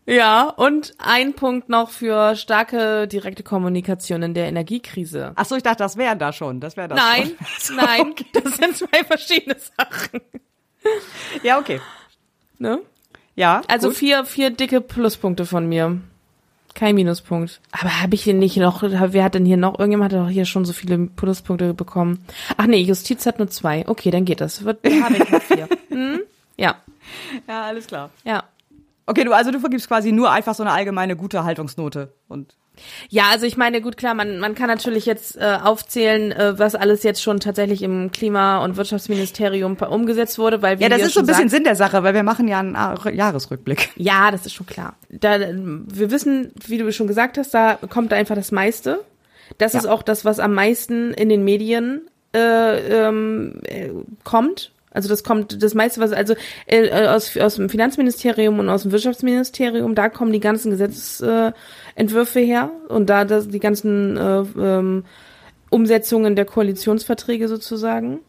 Ja, und ein Punkt noch für starke direkte Kommunikation in der Energiekrise. Ach so, ich dachte, das wären da schon. Das wäre das Nein, schon. nein, das sind zwei verschiedene Sachen. Ja, okay. Ne? Ja. Also gut. vier, vier dicke Pluspunkte von mir. Kein Minuspunkt. Aber habe ich hier nicht noch, wer hat denn hier noch, irgendjemand hat doch hier schon so viele Pluspunkte bekommen. Ach nee, Justiz hat nur zwei. Okay, dann geht das. Wird, habe ich noch vier. Hm? Ja, Ja, alles klar. ja. Okay, du, also du vergibst quasi nur einfach so eine allgemeine gute Haltungsnote und Ja, also ich meine, gut, klar, man, man kann natürlich jetzt äh, aufzählen, äh, was alles jetzt schon tatsächlich im Klima- und Wirtschaftsministerium umgesetzt wurde, weil wie Ja, das wir ist so ein bisschen sagten- Sinn der Sache, weil wir machen ja einen Jahresrückblick. Ja, das ist schon klar. Da, wir wissen, wie du schon gesagt hast, da kommt einfach das meiste. Das Ja. ist auch das, was am meisten in den Medien äh, ähm, äh, kommt. Also das kommt das meiste, was also äh, aus, aus dem Finanzministerium und aus dem Wirtschaftsministerium, da kommen die ganzen Gesetzesentwürfe äh, her und da das, die ganzen äh, ähm, Umsetzungen der Koalitionsverträge sozusagen.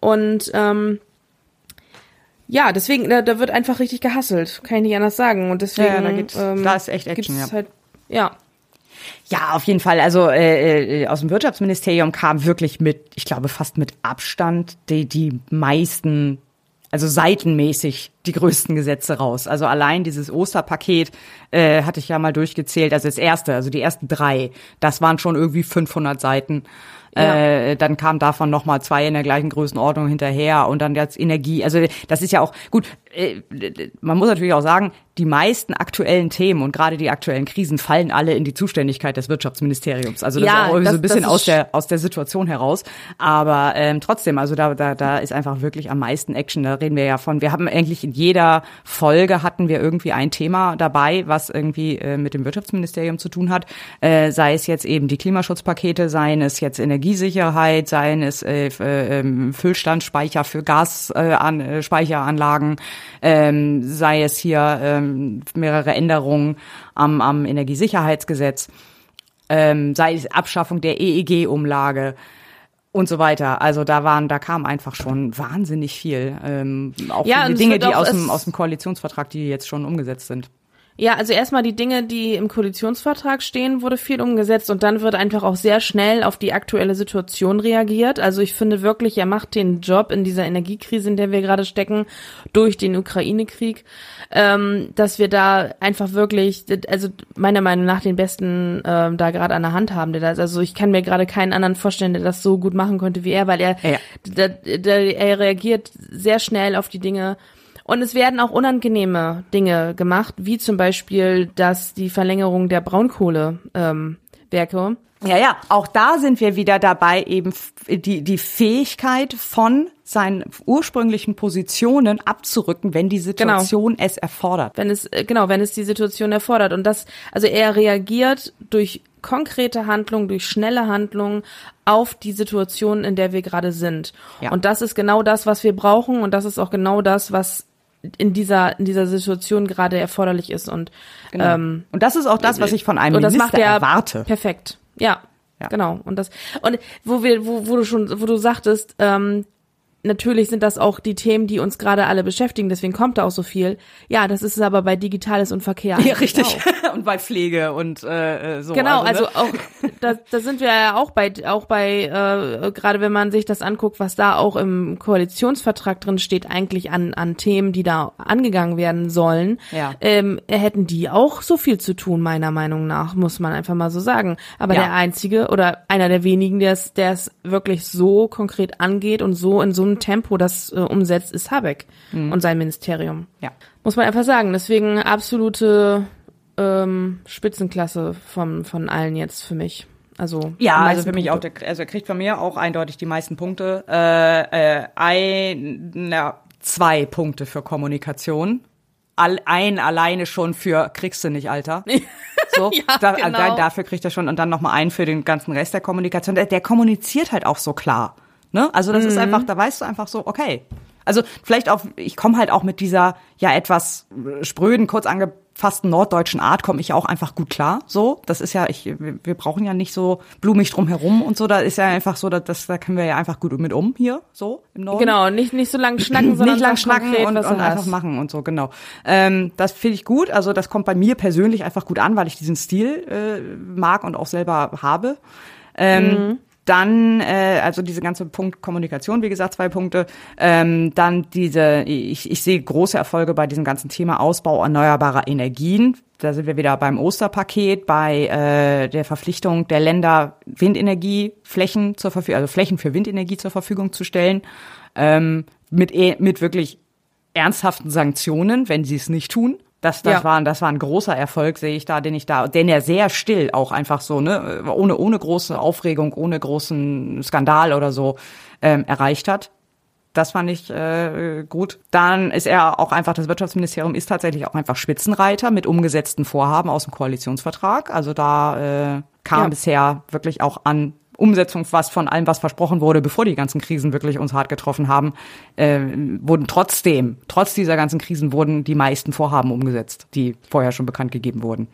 Und ähm, ja, deswegen, da, da wird einfach richtig gehasselt, kann ich nicht anders sagen. Und deswegen, Ja, da ähm, da ist echt Action, gibt's ja. Halt, ja. Ja, auf jeden Fall. Also äh, äh, aus dem Wirtschaftsministerium kam wirklich mit, ich glaube fast mit Abstand die, die meisten, also seitenmäßig die größten Gesetze raus. Also allein dieses Osterpaket äh, hatte ich ja mal durchgezählt. Also das erste, also die ersten drei, das waren schon irgendwie 500 Seiten. Ja. Äh, dann kam davon noch mal zwei in der gleichen Größenordnung hinterher und dann jetzt Energie. Also das ist ja auch gut. Äh, man muss natürlich auch sagen, die meisten aktuellen Themen und gerade die aktuellen Krisen fallen alle in die Zuständigkeit des Wirtschaftsministeriums. Also das Ja, ist auch irgendwie das- so ein bisschen aus der aus der Situation heraus. Aber ähm, trotzdem, also da da da ist einfach wirklich am meisten Action. Da reden wir ja von. Wir haben eigentlich in jeder Folge hatten wir irgendwie ein Thema dabei, was irgendwie äh, mit dem Wirtschaftsministerium zu tun hat. Äh, sei es jetzt eben die Klimaschutzpakete, seien es jetzt Energiesicherheit, seien es äh, äh, ähm, Füllstandsspeicher für Gasspeicheranlagen, äh, äh, Speicheranlagen, ähm, sei es hier ähm, mehrere Änderungen am, am Energiesicherheitsgesetz, ähm, sei es Abschaffung der EEG-Umlage und so weiter. Also da waren, da kam einfach schon wahnsinnig viel. Ähm, auch Ja, Dinge, die auch- aus dem, aus dem Koalitionsvertrag, die jetzt schon umgesetzt sind. Ja, also erstmal die Dinge, die im Koalitionsvertrag stehen, wurde viel umgesetzt und dann wird einfach auch sehr schnell auf die aktuelle Situation reagiert. Also ich finde wirklich, er macht den Job in dieser Energiekrise, in der wir gerade stecken, durch den Ukraine-Krieg, ähm, dass wir da einfach wirklich, also meiner Meinung nach den besten ähm, da gerade an der Hand haben. Der das, also ich kann mir gerade keinen anderen vorstellen, der das so gut machen könnte wie er, weil er, Ja. der, der, er reagiert sehr schnell auf die Dinge. Und es werden auch unangenehme Dinge gemacht, wie zum Beispiel, dass die Verlängerung der Braunkohlewerke. Ähm, Werke. Ja, ja, auch da sind wir wieder dabei, eben die, die Fähigkeit von seinen ursprünglichen Positionen abzurücken, wenn die Situation es erfordert. wenn es äh, genau, wenn es die Situation erfordert und das also er reagiert durch konkrete Handlungen, durch schnelle Handlungen auf die Situation, in der wir gerade sind. Ja. Und das ist genau das, was wir brauchen und das ist auch genau das, was in dieser in dieser Situation gerade erforderlich ist und Genau. ähm, und das ist auch das, was ich von einem und das Minister macht er erwarte. perfekt. Ja, Ja. genau. Und das und wo wir, wo, wo du schon, wo du sagtest, ähm, natürlich sind das auch die Themen, die uns gerade alle beschäftigen. Deswegen kommt da auch so viel. Ja, das ist es aber bei Digitales und Verkehr. Ja, richtig. auch. und bei Pflege und äh, äh, so. Genau, ne? also, auch da, da sind wir ja auch bei, auch bei, äh, gerade wenn man sich das anguckt, was da auch im Koalitionsvertrag drin steht, eigentlich an, an Themen, die da angegangen werden sollen, Ja. ähm, hätten die auch so viel zu tun, meiner Meinung nach, muss man einfach mal so sagen. Aber Ja. der einzige oder einer der wenigen, der es, der es wirklich so konkret angeht und so in so einem Tempo das äh, umsetzt, ist Habeck und sein Ministerium. Ja. Muss man einfach sagen. Deswegen absolute ähm, Spitzenklasse von, von allen jetzt für mich. Also Ja, also für mich auch, der, also er kriegt von mir auch eindeutig die meisten Punkte. Äh, äh, ein, na, zwei Punkte für Kommunikation. All, ein alleine schon für kriegst du nicht, Alter. So, Ja, da, genau. da, dafür kriegt er schon und dann nochmal einen für den ganzen Rest der Kommunikation. Der, der kommuniziert halt auch so klar. Ne? Also das ist Mhm. einfach, da weißt du einfach so, okay. Also vielleicht auch, ich komme halt auch mit dieser ja etwas spröden, kurz angefassten norddeutschen Art komme ich auch einfach gut klar. So, das ist ja, ich, wir, brauchen ja nicht so blumig drum herum und so. Da ist ja einfach so, dass, das, da können wir ja einfach gut mit um hier, so im Norden Genau, nicht, nicht so lang schnacken, sondern nicht lang schnacken und, und einfach machen und so, genau. Ähm, das finde ich gut. Also das kommt bei mir persönlich einfach gut an, weil ich diesen Stil äh, mag und auch selber habe. Ähm, Mhm. Dann, äh, also diese ganze Punkt Kommunikation, wie gesagt, zwei Punkte. Ähm, dann diese, ich, ich sehe große Erfolge bei diesem ganzen Thema Ausbau erneuerbarer Energien. Da sind wir wieder beim Osterpaket, bei äh, der Verpflichtung der Länder, Windenergieflächen zur Verfügung, also Flächen für Windenergie zur Verfügung zu stellen, ähm, mit, eh- mit wirklich ernsthaften Sanktionen, wenn sie es nicht tun. Das, das, Ja. war, das war ein großer Erfolg, sehe ich da, den ich da, den er sehr still auch einfach so, ne, ohne, ohne große Aufregung, ohne großen Skandal oder so ähm, erreicht hat. Das fand ich äh, gut. Dann ist er auch einfach, das Wirtschaftsministerium ist tatsächlich auch einfach Spitzenreiter mit umgesetzten Vorhaben aus dem Koalitionsvertrag. Also da äh, kam Ja. bisher wirklich auch an Umsetzung was von allem, was versprochen wurde, bevor die ganzen Krisen wirklich uns hart getroffen haben, äh, wurden trotzdem, trotz dieser ganzen Krisen wurden die meisten Vorhaben umgesetzt, die vorher schon bekannt gegeben wurden.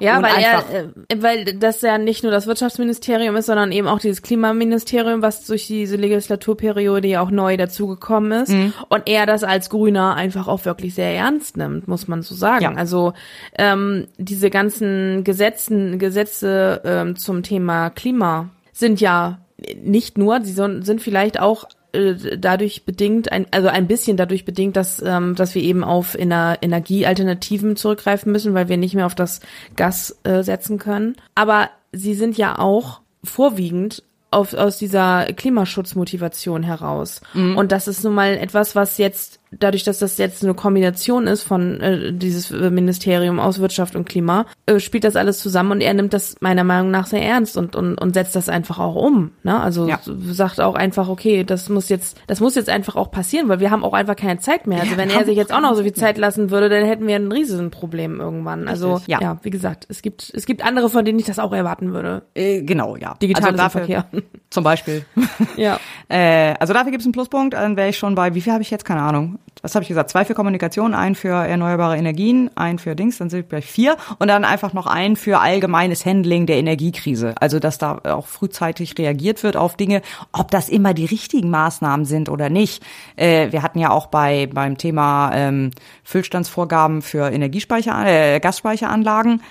Ja, Und weil er, äh, weil das ja nicht nur das Wirtschaftsministerium ist, sondern eben auch dieses Klimaministerium, was durch diese Legislaturperiode ja auch neu dazugekommen ist. Mhm. Und er das als Grüner einfach auch wirklich sehr ernst nimmt, muss man so sagen. Ja. Also ähm, diese ganzen Gesetzen, Gesetze ähm, zum Thema Klima sind ja nicht nur, sie sind vielleicht auch äh, dadurch bedingt, ein, also ein bisschen dadurch bedingt, dass, ähm, dass wir eben auf Ener Energiealternativen zurückgreifen müssen, weil wir nicht mehr auf das Gas äh, setzen können. Aber sie sind ja auch vorwiegend auf, aus dieser Klimaschutzmotivation heraus. Und das ist nun mal etwas, was jetzt, dadurch, dass das jetzt eine Kombination ist von äh, dieses Ministerium aus Wirtschaft und Klima, äh, spielt das alles zusammen und er nimmt das meiner Meinung nach sehr ernst und, und, und setzt das einfach auch um. Ne? Also Ja. sagt auch einfach, okay, das muss jetzt, das muss jetzt einfach auch passieren, weil wir haben auch einfach keine Zeit mehr. Also wenn er sich jetzt auch noch so viel Zeit lassen würde, dann hätten wir ein Riesenproblem irgendwann. Also ja. ja. wie gesagt, es gibt, es gibt andere, von denen ich das auch erwarten würde. Äh, genau, ja. Digitales also dafür, Verkehr. Zum Beispiel. Ja. Äh, also dafür gibt es einen Pluspunkt, dann wäre ich schon bei, wie viel habe ich jetzt? Keine Ahnung. Was habe ich gesagt? Zwei für Kommunikation, ein für erneuerbare Energien, ein für Dings, dann sind wir bei vier und dann einfach noch ein für allgemeines Handling der Energiekrise. Also dass da auch frühzeitig reagiert wird auf Dinge, ob das immer die richtigen Maßnahmen sind oder nicht. Äh, wir hatten ja auch bei beim Thema ähm, Füllstandsvorgaben für Energiespeicher, äh, Gasspeicheranlagen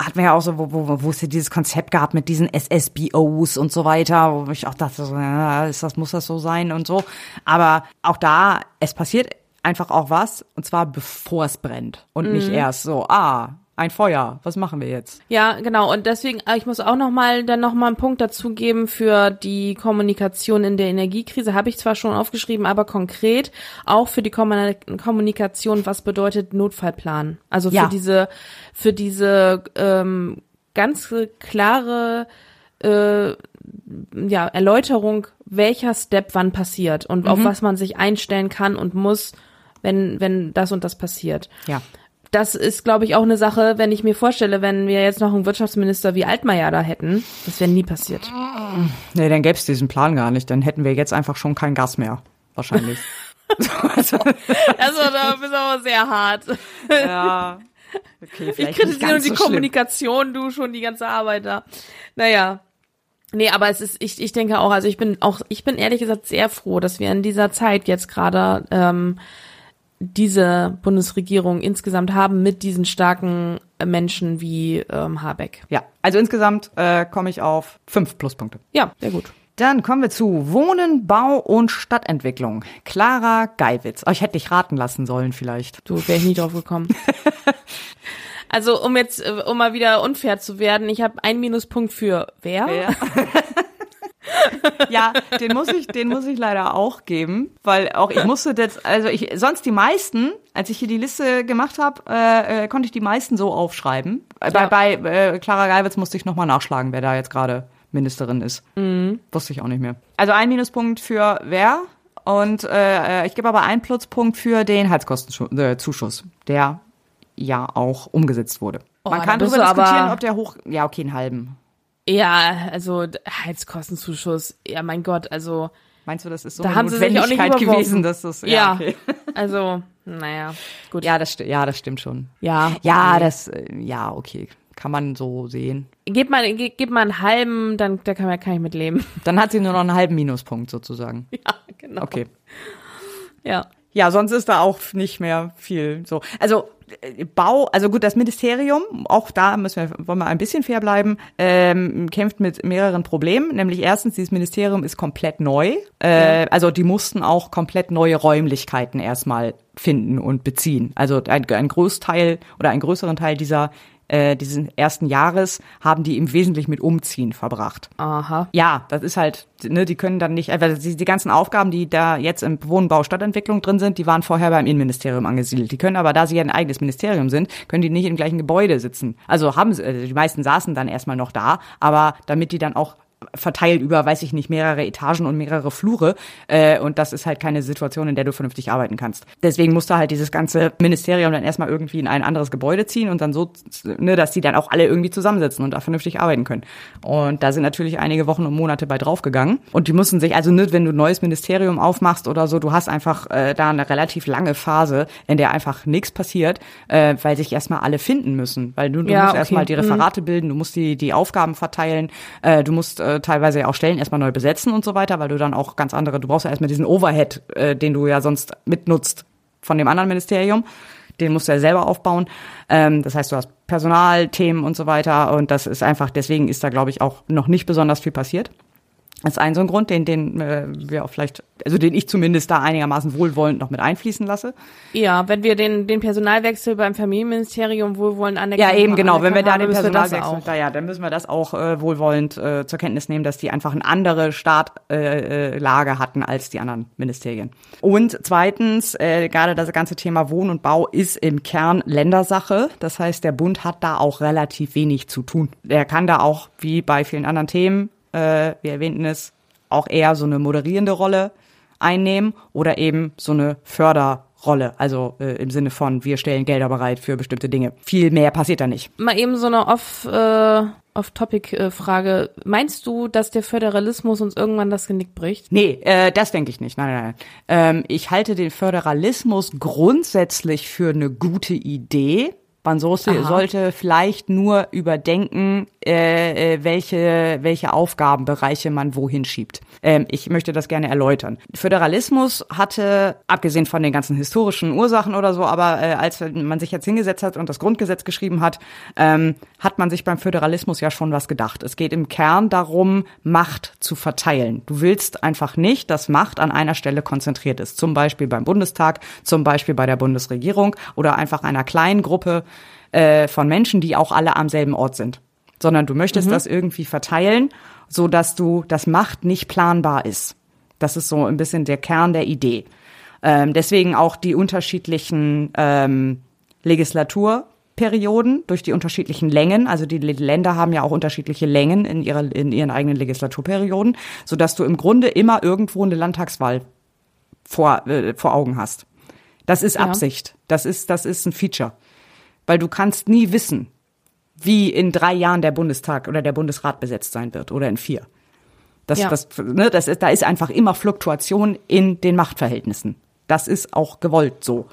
hatten wir ja auch so, wo, wo, wo es ja dieses Konzept gab mit diesen SSBOs und so weiter, wo ich auch dachte, ist das, muss das so sein und so. Aber auch da, es passiert einfach auch was, und zwar bevor es brennt. Und nicht erst so, ah, ein Feuer, was machen wir jetzt? Ja, genau. Und deswegen, äh, ich muss auch noch mal dann noch mal einen Punkt dazu geben für die Kommunikation in der Energiekrise. Habe ich zwar schon aufgeschrieben, aber konkret auch für die Kommun- Kommunikation, was bedeutet Notfallplan? Also für Ja. diese, für diese ähm, ganz klare äh, ja, Erläuterung, welcher Step wann passiert und auf was man sich einstellen kann und muss, wenn, wenn das und das passiert Ja. das ist, glaube ich, auch eine Sache, wenn ich mir vorstelle, wenn wir jetzt noch einen Wirtschaftsminister wie Altmaier da hätten, das wäre nie passiert. Nee, dann gäbe es diesen Plan gar nicht. Dann hätten wir jetzt einfach schon kein Gas mehr. Wahrscheinlich. Also da bist du aber sehr hart. ja. Okay, Ich kritisiere nur die so schlimm. Kommunikation, du schon die ganze Arbeit da. Naja. Nee, aber es ist, ich, ich denke auch, also ich bin auch, ich bin ehrlich gesagt sehr froh, dass wir in dieser Zeit jetzt gerade ähm, diese Bundesregierung insgesamt haben mit diesen starken Menschen wie ähm, Habeck. Ja, also insgesamt äh, komme ich auf fünf Pluspunkte. Ja, sehr gut. Dann kommen wir zu Wohnen, Bau und Stadtentwicklung. Clara Geiwitz. Oh, ich hätte dich raten lassen sollen vielleicht. Du wäre ich nie drauf gekommen. also um jetzt, äh, um mal wieder unfair zu werden, ich habe einen Minuspunkt für wer? Ja. ja, den muss ich, den muss ich leider auch geben, weil auch ich musste das, also ich sonst die meisten, als ich hier die Liste gemacht habe, äh, äh, konnte ich die meisten so aufschreiben. Ja. Bei, bei äh, Clara Geiwitz musste ich nochmal nachschlagen, wer da jetzt gerade Ministerin ist. Mhm. Wusste ich auch nicht mehr. Also ein Minuspunkt für wer und äh, ich gebe aber einen Pluspunkt für den Heizkostenzuschuss, der ja auch umgesetzt wurde. Oh, Man kann darüber diskutieren, ob der hoch, ja okay, einen halben. Ja, also Heizkostenzuschuss, ja mein Gott, also Meinst du, das ist so da eine haben sie sich auch nicht Notwendigkeit gewesen, dass das ja, ja okay. also naja, gut. Ja, das ja, das stimmt schon. Ja, Ja, okay. das äh, ja, okay, kann man so sehen. Gib mal, ge- gib mal einen halben, dann da kann, man, kann ich mit leben. Dann hat sie nur noch einen halben Minuspunkt sozusagen. Ja, genau. Okay. Ja. Ja, sonst ist da auch nicht mehr viel so. Also äh, Bau, also gut, das Ministerium, auch da müssen wir, wollen wir ein bisschen fair bleiben, ähm, kämpft mit mehreren Problemen. Nämlich erstens, dieses Ministerium ist komplett neu. Äh, Also die mussten auch komplett neue Räumlichkeiten erstmal finden und beziehen. Also ein, ein Großteil oder einen größeren Teil dieser äh, diesen ersten Jahres haben die im Wesentlichen mit Umziehen verbracht. Aha. Ja, das ist halt, ne, die können dann nicht, also die, die ganzen Aufgaben, die da jetzt im Wohnbau Stadtentwicklung drin sind, die waren vorher beim Innenministerium angesiedelt. Die können aber, da sie ja ein eigenes Ministerium sind, können die nicht im gleichen Gebäude sitzen. Also haben sie, also die meisten saßen dann erstmal noch da, aber damit die dann auch verteilt über, weiß ich nicht, mehrere Etagen und mehrere Flure. Äh, und das ist halt keine Situation, in der du vernünftig arbeiten kannst. Deswegen musste halt dieses ganze Ministerium dann erstmal irgendwie in ein anderes Gebäude ziehen und dann so, ne, dass die dann auch alle irgendwie zusammensitzen und da vernünftig arbeiten können. Und da sind natürlich einige Wochen und Monate bei draufgegangen. Und die mussten sich, also ne, wenn du ein neues Ministerium aufmachst oder so, du hast einfach äh, da eine relativ lange Phase, in der einfach nichts passiert, äh, weil sich erstmal alle finden müssen. Weil du, du Ja, musst okay. erstmal die Referate bilden, du musst die, die Aufgaben verteilen, äh, du musst äh, teilweise ja auch Stellen erstmal neu besetzen und so weiter, weil du dann auch ganz andere, du brauchst ja erstmal diesen Overhead, äh, den du ja sonst mitnutzt von dem anderen Ministerium. Den musst du ja selber aufbauen. Ähm, das heißt, du hast Personalthemen und so weiter. Und das ist einfach, deswegen ist da, glaube ich, auch noch nicht besonders viel passiert. Das ist ein so ein Grund, den, den äh, wir auch vielleicht, also den ich zumindest da einigermaßen wohlwollend noch mit einfließen lasse. Ja, wenn wir den, den Personalwechsel beim Familienministerium wohlwollend anerkennen. Ja, eben genau. Wenn wir da den wir das Personalwechsel, da, ja, dann müssen wir das auch äh, wohlwollend äh, zur Kenntnis nehmen, dass die einfach eine andere Startlage äh, Lage hatten als die anderen Ministerien. Und zweitens, äh, gerade das ganze Thema Wohn und Bau ist im Kern Ländersache. Das heißt, der Bund hat da auch relativ wenig zu tun. Der kann da auch, wie bei vielen anderen Themen, äh, wir erwähnten es, auch eher so eine moderierende Rolle einnehmen oder eben so eine Förderrolle, also äh, im Sinne von wir stellen Gelder bereit für bestimmte Dinge. Viel mehr passiert da nicht. Mal eben so eine off, äh, off-topic-Frage. Meinst du, dass der Föderalismus uns irgendwann das Genick bricht? Nee, äh, das denke ich nicht. Nein, nein, nein. Ähm, ich halte den Föderalismus grundsätzlich für eine gute Idee. Man so Aha. sollte vielleicht nur überdenken, äh, äh, welche, welche Aufgabenbereiche man wohin schiebt. Ähm, ich möchte das gerne erläutern. Föderalismus hatte, abgesehen von den ganzen historischen Ursachen oder so, aber äh, als man sich jetzt hingesetzt hat und das Grundgesetz geschrieben hat, ähm, hat man sich beim Föderalismus ja schon was gedacht. Es geht im Kern darum, Macht zu verteilen. Du willst einfach nicht, dass Macht an einer Stelle konzentriert ist. Zum Beispiel beim Bundestag, zum Beispiel bei der Bundesregierung oder einfach einer kleinen Gruppe äh, von Menschen, die auch alle am selben Ort sind. Sondern du möchtest das irgendwie verteilen, so dass du, dass Macht nicht planbar ist. Das ist so ein bisschen der Kern der Idee. Ähm, deswegen auch die unterschiedlichen ähm, Legislaturperioden durch die unterschiedlichen Längen. Also die Länder haben ja auch unterschiedliche Längen in, ihrer, in ihren eigenen Legislaturperioden, sodass du im Grunde immer irgendwo eine Landtagswahl vor, äh, vor Augen hast. Das ist Ja. Absicht. Das ist, das ist ein Feature. Weil du kannst nie wissen, wie in drei Jahren der Bundestag oder der Bundesrat besetzt sein wird oder in vier. Das, Ja. das, ne, das ist, da ist einfach immer Fluktuation in den Machtverhältnissen. Das ist auch gewollt so.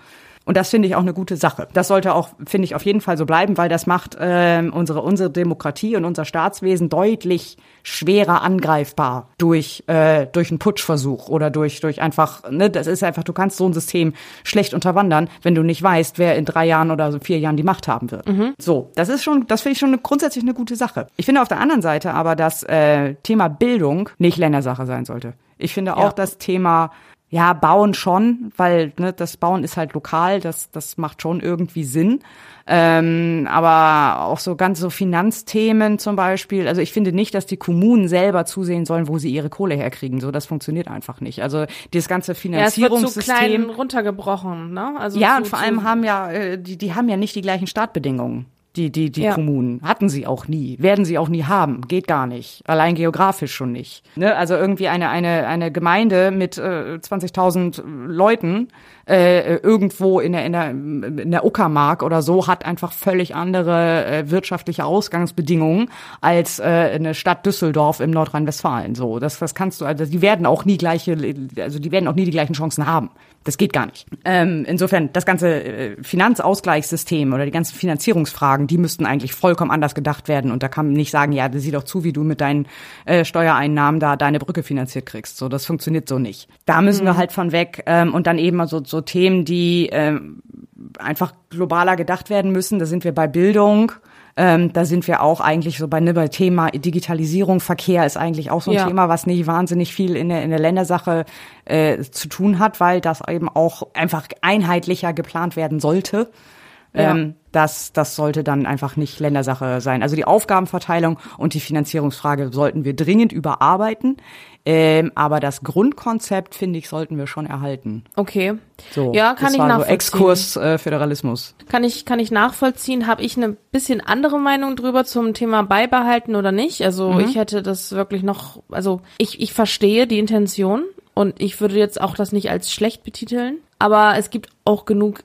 Und das finde ich auch eine gute Sache. Das sollte auch, finde ich, auf jeden Fall so bleiben, weil das macht äh, unsere, unsere Demokratie und unser Staatswesen deutlich schwerer angreifbar durch, äh, durch einen Putschversuch oder durch, durch einfach, ne, das ist einfach, du kannst so ein System schlecht unterwandern, wenn du nicht weißt, wer in drei Jahren oder so vier Jahren die Macht haben wird. Mhm. So, das ist schon, das finde ich schon eine, grundsätzlich eine gute Sache. Ich finde auf der anderen Seite aber, dass äh, Thema Bildung nicht Ländersache sein sollte. Ich finde auch ja. das Thema ja, bauen schon, weil ne, das Bauen ist halt lokal, das, das macht schon irgendwie Sinn. Ähm, aber auch so ganz so Finanzthemen zum Beispiel. Also ich finde nicht, dass die Kommunen selber zusehen sollen, wo sie ihre Kohle herkriegen. So, das funktioniert einfach nicht. Also dieses ganze Finanzierungssystem. Ja, es wird so klein runtergebrochen, ne? Also ja, und vor allem haben ja, äh, die, die haben ja nicht die gleichen Startbedingungen die, die, die ja. Kommunen. Hatten sie auch nie, werden sie auch nie haben, geht gar nicht. Allein geografisch schon nicht. Ne? Also irgendwie eine, eine, eine Gemeinde mit äh, 20.000 Leuten äh, irgendwo in der, in der, in der Uckermark oder so hat einfach völlig andere äh, wirtschaftliche Ausgangsbedingungen als äh, eine Stadt Düsseldorf im Nordrhein-Westfalen. So, das, das kannst du, also die werden auch nie gleiche, also die werden auch nie die gleichen Chancen haben. Das geht gar nicht. Ähm, insofern, das ganze äh, Finanzausgleichssystem oder die ganzen Finanzierungsfragen, die müssten eigentlich vollkommen anders gedacht werden. Und da kann man nicht sagen, ja, sieh doch zu, wie du mit deinen äh, Steuereinnahmen da deine Brücke finanziert kriegst. So, das funktioniert so nicht. Da müssen mhm. wir halt von weg. Ähm, und dann eben so, so Themen, die ähm, einfach globaler gedacht werden müssen. Da sind wir bei Bildung. Ähm, da sind wir auch eigentlich so bei, ne, bei Thema Digitalisierung, Verkehr ist eigentlich auch so ein ja. Thema, was nicht wahnsinnig viel in der, in der Ländersache äh, zu tun hat, weil das eben auch einfach einheitlicher geplant werden sollte. Ja. Ähm, das, das sollte dann einfach nicht Ländersache sein. Also die Aufgabenverteilung und die Finanzierungsfrage sollten wir dringend überarbeiten. Ähm, aber das Grundkonzept, finde ich, sollten wir schon erhalten. Okay. So, ja, kann das ich war nachvollziehen. So Exkurs äh, Föderalismus. Kann ich, kann ich nachvollziehen. Habe ich eine bisschen andere Meinung drüber zum Thema beibehalten oder nicht? Also mhm. ich hätte das wirklich noch, also ich, ich verstehe die Intention und ich würde jetzt auch das nicht als schlecht betiteln. Aber es gibt auch genug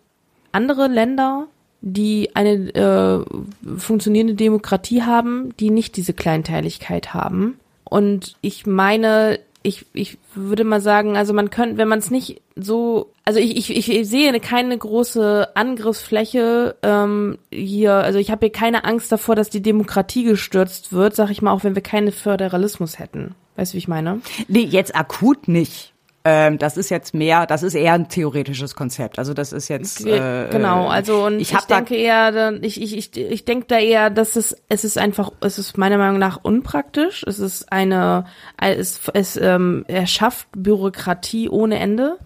andere Länder, die eine äh, funktionierende Demokratie haben, die nicht diese Kleinteiligkeit haben. Und ich meine, ich, ich würde mal sagen, also man könnte, wenn man es nicht so, also ich, ich, ich sehe keine große Angriffsfläche ähm, hier, also ich habe hier keine Angst davor, dass die Demokratie gestürzt wird, sag ich mal, auch wenn wir keinen Föderalismus hätten. Weißt du, wie ich meine? Nee, jetzt akut nicht. Ähm, das ist jetzt mehr, das ist eher ein theoretisches Konzept. Also das ist jetzt äh, genau. Also und ich, ich denke eher, ich ich ich, ich denke da eher, dass es es ist einfach, es ist meiner Meinung nach unpraktisch. Es ist eine, es es ähm, erschafft Bürokratie ohne Ende.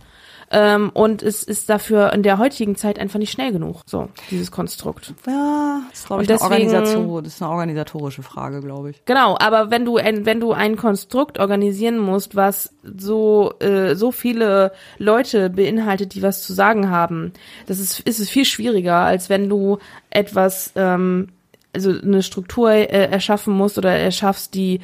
Ähm, und es ist dafür in der heutigen Zeit einfach nicht schnell genug, so, dieses Konstrukt. Ja, das ist, glaube ich, deswegen, eine Organisation, das ist eine organisatorische Frage, glaube ich. Genau, aber wenn du ein, wenn du ein Konstrukt organisieren musst, was so, äh, so viele Leute beinhaltet, die was zu sagen haben, das ist, ist es viel schwieriger, als wenn du etwas, ähm, also eine Struktur äh, erschaffen musst oder erschaffst, die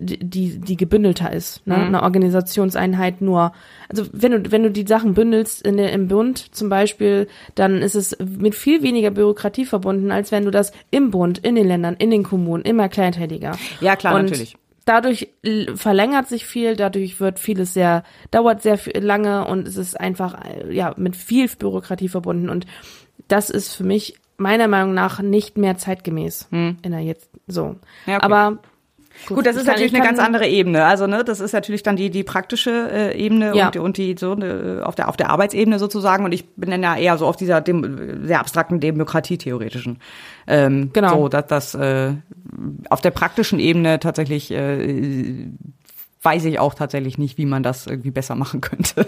die, die gebündelter ist, ne? Mhm. Eine Organisationseinheit nur. Also wenn du, wenn du die Sachen bündelst in der, im Bund zum Beispiel, dann ist es mit viel weniger Bürokratie verbunden, als wenn du das im Bund, in den Ländern, in den Kommunen immer kleinteiliger. Ja, klar, Und natürlich. Dadurch verlängert sich viel, dadurch wird vieles sehr, dauert sehr lange und es ist einfach, ja, mit viel Bürokratie verbunden. Und das ist für mich meiner Meinung nach nicht mehr zeitgemäß hm. in der jetzt so. Ja, okay. Aber Gut, Gut das ist kann, natürlich eine ganz andere Ebene. Also ne, das ist natürlich dann die die praktische äh, Ebene ja. und, und die so ne, auf der auf der Arbeitsebene sozusagen. Und ich bin dann ja eher so auf dieser dem, sehr abstrakten Demokratietheoretischen. Ähm, genau. So, dass das äh, auf der praktischen Ebene tatsächlich äh, weiß ich auch tatsächlich nicht, wie man das irgendwie besser machen könnte.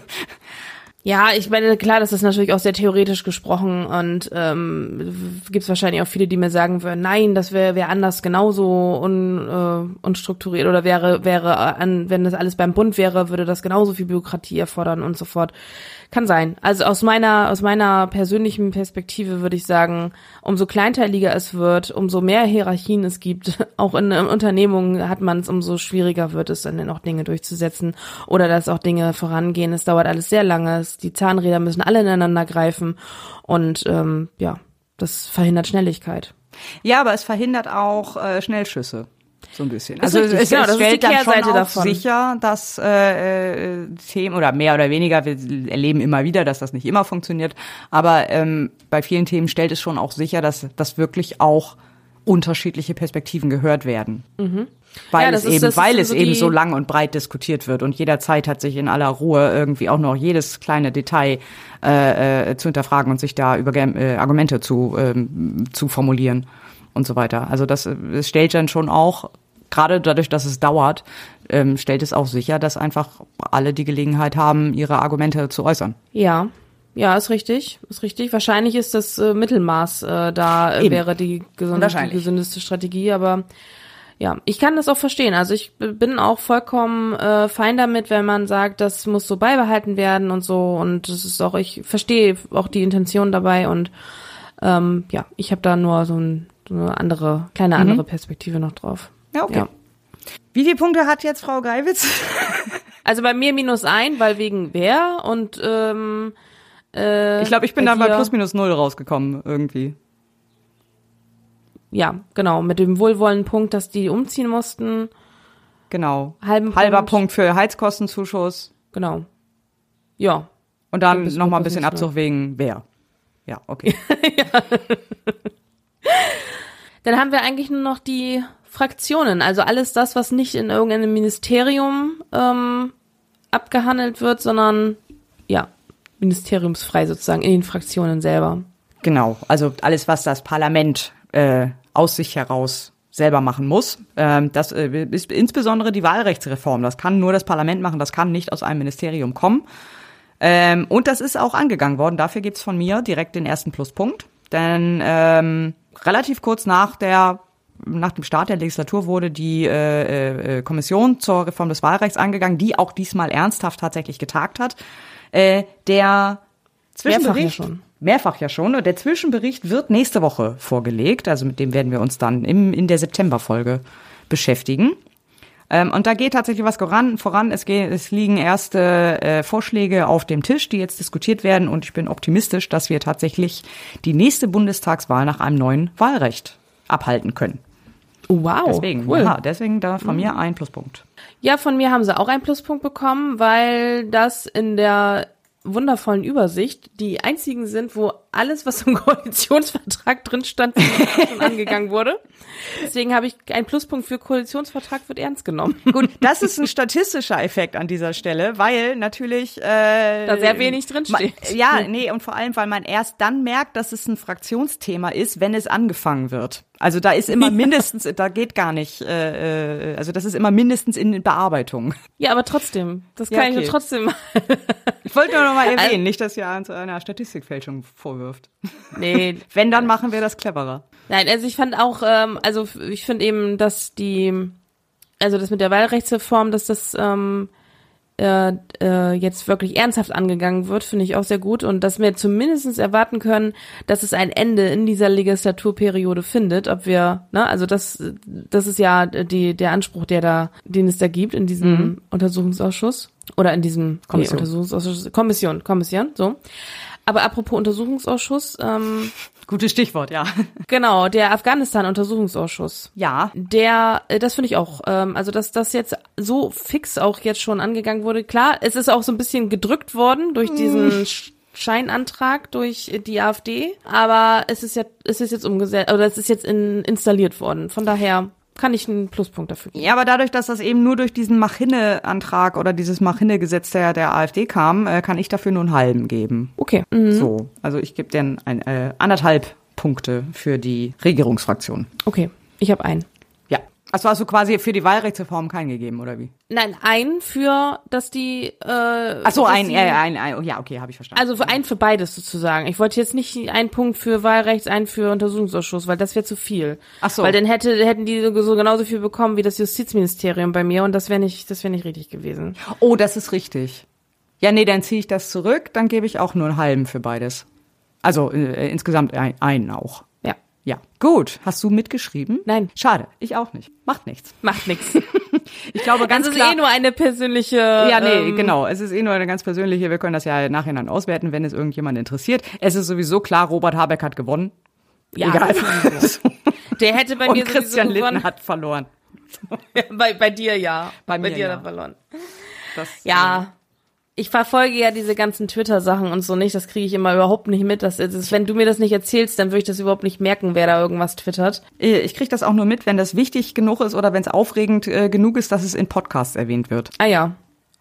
Ja, ich meine, klar, das ist natürlich auch sehr theoretisch gesprochen und ähm, gibt es wahrscheinlich auch viele, die mir sagen würden, nein, das wäre wär anders genauso un, äh, unstrukturiert oder wäre, wäre an, wenn das alles beim Bund wäre, würde das genauso viel Bürokratie erfordern und so fort. Kann sein. Also aus meiner, aus meiner persönlichen Perspektive würde ich sagen, umso kleinteiliger es wird, umso mehr Hierarchien es gibt, auch in, in Unternehmungen hat man es, umso schwieriger wird es dann auch Dinge durchzusetzen oder dass auch Dinge vorangehen. Es dauert alles sehr lange. Es, die Zahnräder müssen alle ineinander greifen und ähm, ja, das verhindert Schnelligkeit. Ja, aber es verhindert auch äh, Schnellschüsse. So ein bisschen. Also richtig, es, genau, es das stellt dann schon auch davon. sicher, dass äh, äh, Themen oder mehr oder weniger, wir erleben immer wieder, dass das nicht immer funktioniert, aber ähm, bei vielen Themen stellt es schon auch sicher, dass, dass wirklich auch unterschiedliche Perspektiven gehört werden. Weil Ja, das es ist- eben, das ist weil es so eben so lang und breit diskutiert wird und jederzeit hat sich in aller Ruhe irgendwie auch noch jedes kleine Detail äh, äh, zu hinterfragen und sich da über äh, Argumente zu, ähm, zu formulieren und so weiter. Also das, es stellt dann schon auch, gerade dadurch, dass es dauert, ähm, stellt es auch sicher, dass einfach alle die Gelegenheit haben, ihre Argumente zu äußern. Ja. Ja, ist richtig, ist richtig. Wahrscheinlich ist das äh, Mittelmaß äh, da äh, wäre die, gesund, die gesündeste Strategie, aber ja, ich kann das auch verstehen. Also ich bin auch vollkommen äh, fein damit, wenn man sagt, das muss so beibehalten werden und so und das ist auch, ich verstehe auch die Intention dabei und ähm, ja, ich habe da nur so, ein, eine andere, kleine andere Perspektive noch drauf. Ja, okay. Ja. Wie viele Punkte hat jetzt Frau Geiwitz? Also bei mir minus ein, weil wegen wer und ähm, äh, Ich glaube, ich bin bei dann bei plus minus null rausgekommen irgendwie. ja, genau, mit dem wohlwollenden Punkt, dass die umziehen mussten. Genau. Halben Halber Punkt. Punkt für Heizkostenzuschuss. Genau. Ja. Und dann Bis noch mal ein bisschen Abzug wegen wer. Ja, okay. Dann haben wir eigentlich nur noch die Fraktionen, also alles das, was nicht in irgendeinem Ministerium ähm, abgehandelt wird, sondern ja, ministeriumsfrei sozusagen in den Fraktionen selber. genau. Also alles, was das Parlament äh, aus sich heraus selber machen muss. Ähm, das äh, ist insbesondere die Wahlrechtsreform. Das kann nur das Parlament machen, das kann nicht aus einem Ministerium kommen. Ähm, und das ist auch angegangen worden. Dafür gibt's von mir direkt den ersten Pluspunkt. Denn ähm, relativ kurz nach der nach dem Start der Legislatur wurde die äh, äh, Kommission zur Reform des Wahlrechts angegangen, die auch diesmal ernsthaft tatsächlich getagt hat. Äh, der Zwischenbericht, Mehrfach ja schon. Mehrfach ja schon. Und der Zwischenbericht wird nächste Woche vorgelegt. Also mit dem werden wir uns dann im, in der Septemberfolge beschäftigen. Ähm, und da geht tatsächlich was voran. voran. Es, geht, es liegen erste äh, Vorschläge auf dem Tisch, die jetzt diskutiert werden. Und ich bin optimistisch, dass wir tatsächlich die nächste Bundestagswahl nach einem neuen Wahlrecht abhalten können. Wow. Deswegen, cool. ja, deswegen da von mir ein Pluspunkt. Ja, von mir haben sie auch einen Pluspunkt bekommen, weil das in der wundervollen Übersicht die einzigen sind, wo alles, was im Koalitionsvertrag drin stand, schon angegangen wurde. Deswegen habe ich einen Pluspunkt für Koalitionsvertrag wird ernst genommen. Gut, das ist ein statistischer Effekt an dieser Stelle, weil natürlich äh, Da sehr wenig drin steht. Ja, nee, und vor allem, weil man erst dann merkt, dass es ein Fraktionsthema ist, wenn es angefangen wird. Also da ist immer mindestens, da geht gar nicht, äh, äh, also das ist immer mindestens in Bearbeitung. Ja, aber trotzdem, das Ja, kann ich okay. mir trotzdem. Ich wollte nur noch mal erwähnen, nicht, dass ihr uns einer Statistikfälschung vorwirft. nee, Wenn, dann machen wir das cleverer. Nein, also ich fand auch, ähm, also ich finde eben, dass die, also das mit der Wahlrechtsreform, dass das ähm, äh, äh, jetzt wirklich ernsthaft angegangen wird, finde ich auch sehr gut und dass wir zumindestens erwarten können, dass es ein Ende in dieser Legislaturperiode findet, ob wir, ne, also das, das ist ja die, der Anspruch, der da, den es da gibt in diesem Untersuchungsausschuss oder in diesem Kommission. Nee, Untersuchungsausschuss, Kommission, Kommission, so. Aber apropos Untersuchungsausschuss, ähm, Gutes Stichwort, ja. Genau, der Afghanistan-Untersuchungsausschuss. Ja, Der, äh, das finde ich auch, ähm, also dass das jetzt so fix auch jetzt schon angegangen wurde. Klar, es ist auch so ein bisschen gedrückt worden durch diesen Sch- Scheinantrag durch die AfD, aber es ist ja, es ist jetzt umgesetzt, oder es ist jetzt in, installiert worden. Von daher kann ich einen Pluspunkt dafür geben. Ja, aber dadurch, dass das eben nur durch diesen Mach-Hinne-Antrag oder dieses Mach-Hinne-Gesetz der, der AfD kam, äh, kann ich dafür nur einen halben geben. Okay. Mhm. So, also ich gebe dir ein, äh, anderthalb Punkte für die Regierungsfraktion. Okay, ich habe einen. Ja. Also hast du quasi für die Wahlrechtsreform keinen gegeben, oder wie? Nein, einen für, dass die. Äh, Ach so, ein, äh, ein, ein, ja, okay, habe ich verstanden. Also für einen für beides sozusagen. Ich wollte jetzt nicht einen Punkt für Wahlrechts, einen für Untersuchungsausschuss, weil das wäre zu viel. Ach so. Weil dann hätte, hätten die so so genauso viel bekommen wie das Justizministerium bei mir und das wäre nicht, das wäre nicht richtig gewesen. oh, das ist richtig. Ja, nee, dann ziehe ich das zurück, dann gebe ich auch nur einen halben für beides. Also äh, insgesamt ein, einen auch. Ja. Gut. Hast du mitgeschrieben? Nein. Schade, ich auch nicht. Macht nichts. Macht nichts. Ich glaube ganz ist klar. eh nur eine persönliche. Ja, nee, ähm, genau. Es ist eh nur eine ganz persönliche. Wir können das ja nachher dann auswerten, wenn es irgendjemand interessiert. Es ist sowieso klar, Robert Der hat gewonnen. Ja, Egal. Der hätte bei Und mir Christian sowieso gewonnen. Litten hat verloren. bei, bei dir ja. Bei mir, dir ja. hat er verloren. Das, Ja. Ich verfolge ja diese ganzen Twitter-Sachen und so nicht. Das kriege ich immer überhaupt nicht mit. Das ist, wenn du mir das nicht erzählst, dann würde ich das überhaupt nicht merken, wer da irgendwas twittert. Äh, Ich kriege das auch nur mit, wenn das wichtig genug ist oder wenn es aufregend äh, genug ist, dass es in Podcasts erwähnt wird. Ah ja.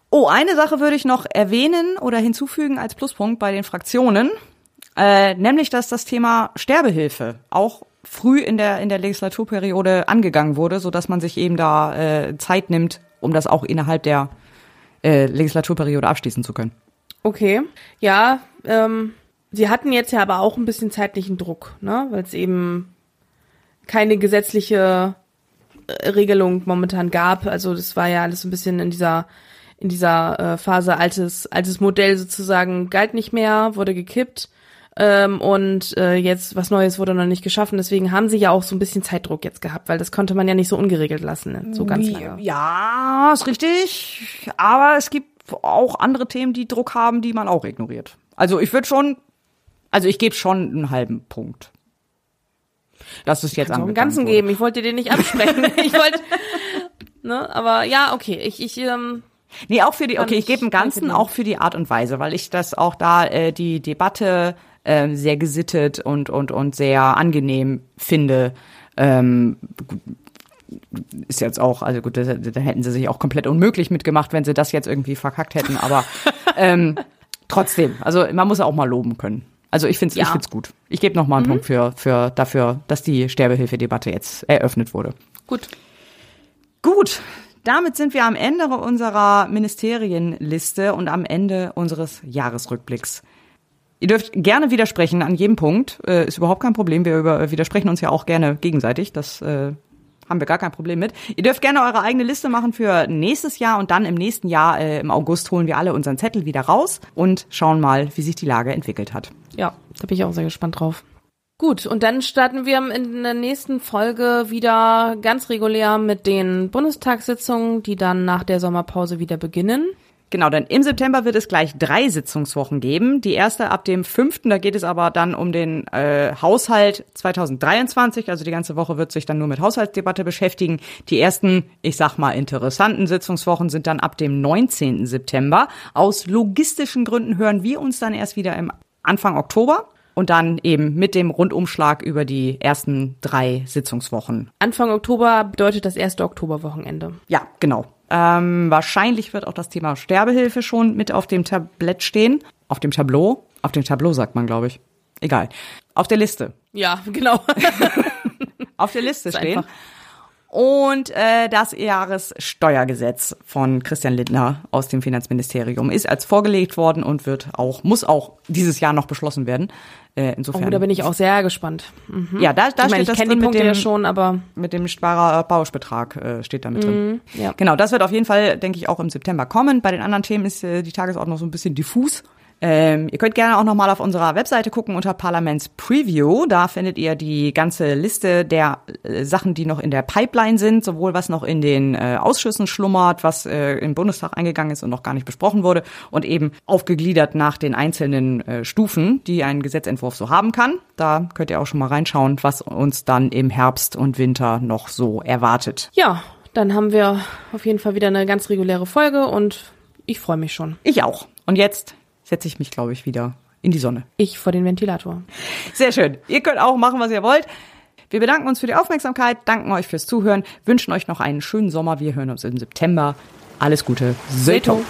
Oh, eine Sache würde ich noch erwähnen oder hinzufügen als Pluspunkt bei den Fraktionen, äh, nämlich dass das Thema Sterbehilfe auch früh in der in der Legislaturperiode angegangen wurde, so dass man sich eben da äh, Zeit nimmt, um das auch innerhalb der äh, Legislaturperiode abschließen zu können. Okay. Ja, ähm, sie hatten jetzt ja aber auch ein bisschen zeitlichen Druck, ne? Weil es eben keine gesetzliche äh, Regelung momentan gab. Also das war ja alles ein bisschen in dieser in dieser äh, Phase altes altes Modell sozusagen galt nicht mehr, wurde gekippt. Ähm, und äh, jetzt was Neues wurde noch nicht geschaffen. Deswegen haben sie ja auch so ein bisschen Zeitdruck jetzt gehabt, weil das konnte man ja nicht so ungeregelt lassen, ne? so ganz lange. Ja, ist richtig. Aber es gibt auch andere Themen, die Druck haben, die man auch ignoriert. Also ich würde schon, also ich gebe schon einen halben Punkt. Das ist jetzt angegangen ganzen wurde. geben. Ich wollte dir nicht absprechen. ich wollte, ne, aber ja, okay. Ich, ich, ähm, Nee, auch für die, okay, ich gebe ich ganzen, auch für die Art und Weise, weil ich das auch da äh, die Debatte ähm, sehr gesittet und, und, und sehr angenehm finde. Ähm, ist jetzt auch, also gut, da, hätten sie sich auch komplett unmöglich mitgemacht, wenn sie das jetzt irgendwie verkackt hätten, aber ähm, trotzdem, also man muss auch mal loben können. Also ich finde es ich Ja. find's gut. Ich gebe noch mal einen Punkt für, für dafür, dass die Sterbehilfedebatte jetzt eröffnet wurde. gut. Gut, damit sind wir am Ende unserer Ministerienliste und am Ende unseres Jahresrückblicks. Ihr dürft gerne widersprechen an jedem Punkt, äh, ist überhaupt kein Problem. Wir über, widersprechen uns ja auch gerne gegenseitig. Das äh, haben wir gar kein Problem mit. Ihr dürft gerne eure eigene Liste machen für nächstes Jahr und dann im nächsten Jahr, äh, im August, holen wir alle unseren Zettel wieder raus und schauen mal, wie sich die Lage entwickelt hat. Ja, da bin ich auch sehr gespannt drauf. Gut, und dann starten wir in der nächsten Folge wieder ganz regulär mit den Bundestagssitzungen, die dann nach der Sommerpause wieder beginnen. Genau, denn im September wird es gleich drei Sitzungswochen geben. Die erste ab dem 5., da geht es aber dann um den äh, Haushalt 2023. Also die ganze Woche wird sich dann nur mit Haushaltsdebatte beschäftigen. Die ersten, ich sag mal, interessanten Sitzungswochen sind dann ab dem 19. September. Aus logistischen Gründen hören wir uns dann erst wieder im Anfang Oktober. Und dann eben mit dem Rundumschlag über die ersten drei Sitzungswochen. Anfang Oktober bedeutet das erste Oktoberwochenende. Ja, genau. Ähm, wahrscheinlich wird auch das Thema Sterbehilfe schon mit auf dem Tablett stehen. Auf dem Tableau. Auf dem Tableau sagt man, glaube ich. Egal. Auf der Liste. Ja, genau. Auf der Liste Ist stehen. einfach. Und äh, das Jahressteuergesetz von Christian Lindner aus dem Finanzministerium ist als vorgelegt worden und wird auch, muss auch dieses Jahr noch beschlossen werden. Äh, insofern. Oh, da bin ich auch sehr gespannt. Mhm. ja, da, da ich meine, steht ich das kenne drin die mit Punkte dem, ja schon, aber mit dem Sparbauschbetrag äh, steht da mit drin. ja. Genau, das wird auf jeden Fall, denke ich, auch im September kommen. Bei den anderen Themen ist äh, die Tagesordnung so ein bisschen diffus. Ähm, ihr könnt gerne auch nochmal auf unserer Webseite gucken unter Parlaments Preview. Da findet ihr die ganze Liste der äh, Sachen, die noch in der Pipeline sind, sowohl was noch in den äh, Ausschüssen schlummert, was äh, im Bundestag eingegangen ist und noch gar nicht besprochen wurde und eben aufgegliedert nach den einzelnen äh, Stufen, die ein Gesetzentwurf so haben kann. Da könnt ihr auch schon mal reinschauen, was uns dann im Herbst und Winter noch so erwartet. ja, dann haben wir auf jeden Fall wieder eine ganz reguläre Folge und ich freue mich schon. Ich auch. Und jetzt setze ich mich, glaube ich, wieder in die Sonne. Ich vor den Ventilator. Sehr schön. Ihr könnt auch machen, was ihr wollt. Wir bedanken uns für die Aufmerksamkeit, danken euch fürs Zuhören, wünschen euch noch einen schönen Sommer. Wir hören uns im September. Alles Gute. Seto.